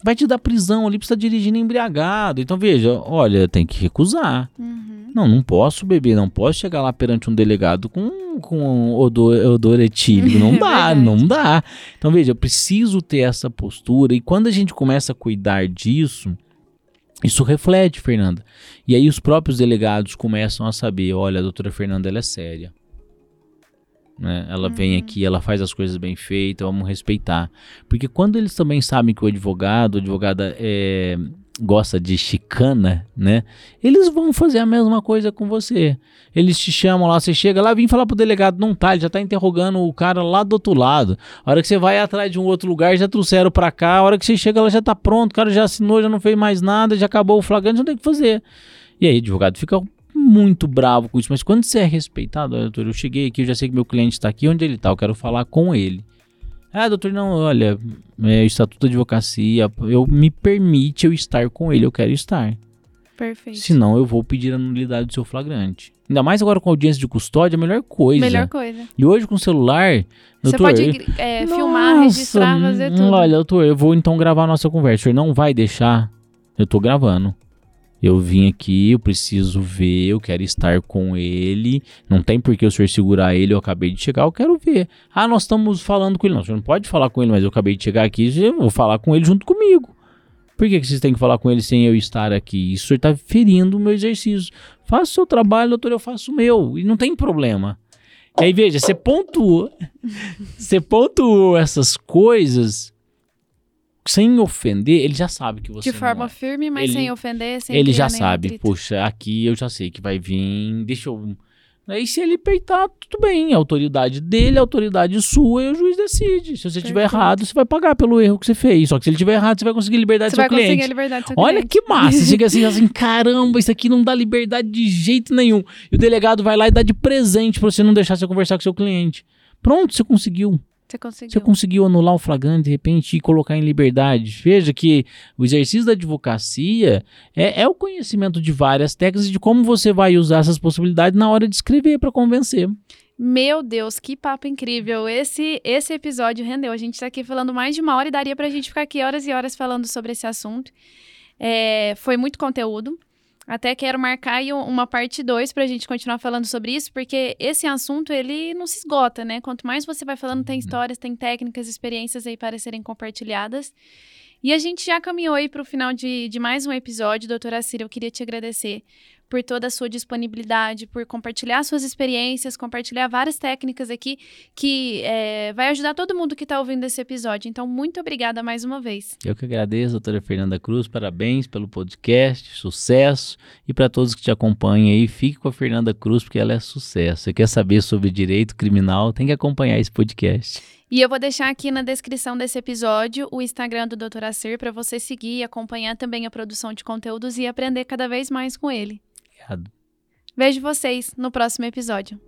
Vai te dar prisão ali estar dirigindo embriagado. Então veja, olha, tem que recusar. Uhum. Não, não posso beber, não posso chegar lá perante um delegado com, com odor, odor etílico. Não dá, não dá. Então veja, eu preciso ter essa postura. E quando a gente começa a cuidar disso, isso reflete, Fernanda. E aí os próprios delegados começam a saber, olha, a doutora Fernanda, ela é séria. Né? Ela vem Uhum. aqui, ela faz as coisas bem feitas, vamos respeitar. Porque quando eles também sabem que o advogado, o advogada é, gosta de chicana, né? Eles vão fazer a mesma coisa com você. Eles te chamam lá, você chega lá, vem falar pro delegado, não tá, ele já tá interrogando o cara lá do outro lado. A hora que você vai atrás de um outro lugar, já trouxeram pra cá, a hora que você chega lá já tá pronto, o cara já assinou, já não fez mais nada, já acabou o flagrante, não tem o que fazer. E aí o advogado fica muito bravo com isso, mas quando você é respeitado, olha, doutor, eu cheguei aqui, eu já sei que meu cliente está aqui, onde ele está, eu quero falar com ele. Ah, doutor, não, olha, é, Estatuto da Advocacia, eu me permite eu estar com ele, eu quero estar. Perfeito. Senão eu vou pedir a nulidade do seu flagrante. Ainda mais agora com audiência de custódia, é a melhor coisa. Melhor coisa. E hoje com o celular, Você doutor, pode eu- é, filmar, Nossa, registrar, fazer tudo. Olha, doutor, eu vou então gravar a nossa conversa. O senhor não vai deixar? Eu tô gravando. Eu vim aqui, eu preciso ver, eu quero estar com ele. Não tem por que o senhor segurar ele, eu acabei de chegar, eu quero ver. Ah, nós estamos falando com ele. Não, o senhor não pode falar com ele, mas eu acabei de chegar aqui, eu vou falar com ele junto comigo. Por que, que vocês têm que falar com ele sem eu estar aqui? Isso o senhor está ferindo o meu exercício. Faça o seu trabalho, doutor, eu faço o meu. E não tem problema. E aí, veja, você pontuou. você pontuou essas coisas sem ofender, ele já sabe que você de forma é. firme, mas Ele- sem ofender, sem Ele já sabe, atrito. puxa, aqui eu já sei que vai vir, deixa eu... Aí se ele peitar, tudo bem, a autoridade dele, a autoridade sua e o juiz decide. Se você estiver errado, você vai pagar pelo erro que você fez. Só que se ele estiver errado, você vai conseguir liberdade Você do seu vai conseguir cliente. a liberdade do seu Olha cliente. que massa, chega assim, assim, caramba, isso aqui não dá liberdade de jeito nenhum. E o delegado vai lá e dá de presente pra você não deixar você conversar com seu cliente. Pronto, você conseguiu. Você conseguiu. Você conseguiu anular o flagrante de repente e colocar em liberdade. Veja que o exercício da advocacia é, é o conhecimento de várias técnicas e de como você vai usar essas possibilidades na hora de escrever para convencer. Meu Deus, que papo incrível. Esse, esse episódio rendeu. A gente tá aqui falando mais de uma hora e daria pra gente ficar aqui horas e horas falando sobre esse assunto. É, foi muito conteúdo. Até quero marcar aí um- uma parte 2 pra gente continuar falando sobre isso, porque esse assunto, ele não se esgota, né? Quanto mais você vai falando, tem histórias, tem técnicas, experiências aí para serem compartilhadas. E a gente já caminhou aí pro final de, de mais um episódio. Doutora Cira, eu queria te agradecer por toda a sua disponibilidade, por compartilhar suas experiências, compartilhar várias técnicas aqui que é, vai ajudar todo mundo que está ouvindo esse episódio. Então, muito obrigada mais uma vez. Eu que agradeço, doutora Fernanda Cruz, parabéns pelo podcast, sucesso. E para todos que te acompanham aí, fique com a Fernanda Cruz, porque ela é sucesso. Você quer saber sobre direito criminal, tem que acompanhar esse podcast. E eu vou deixar aqui na descrição desse episódio o Instagram do Dr. Acir para você seguir e acompanhar também a produção de conteúdos e aprender cada vez mais com ele. Obrigado. Vejo vocês no próximo episódio.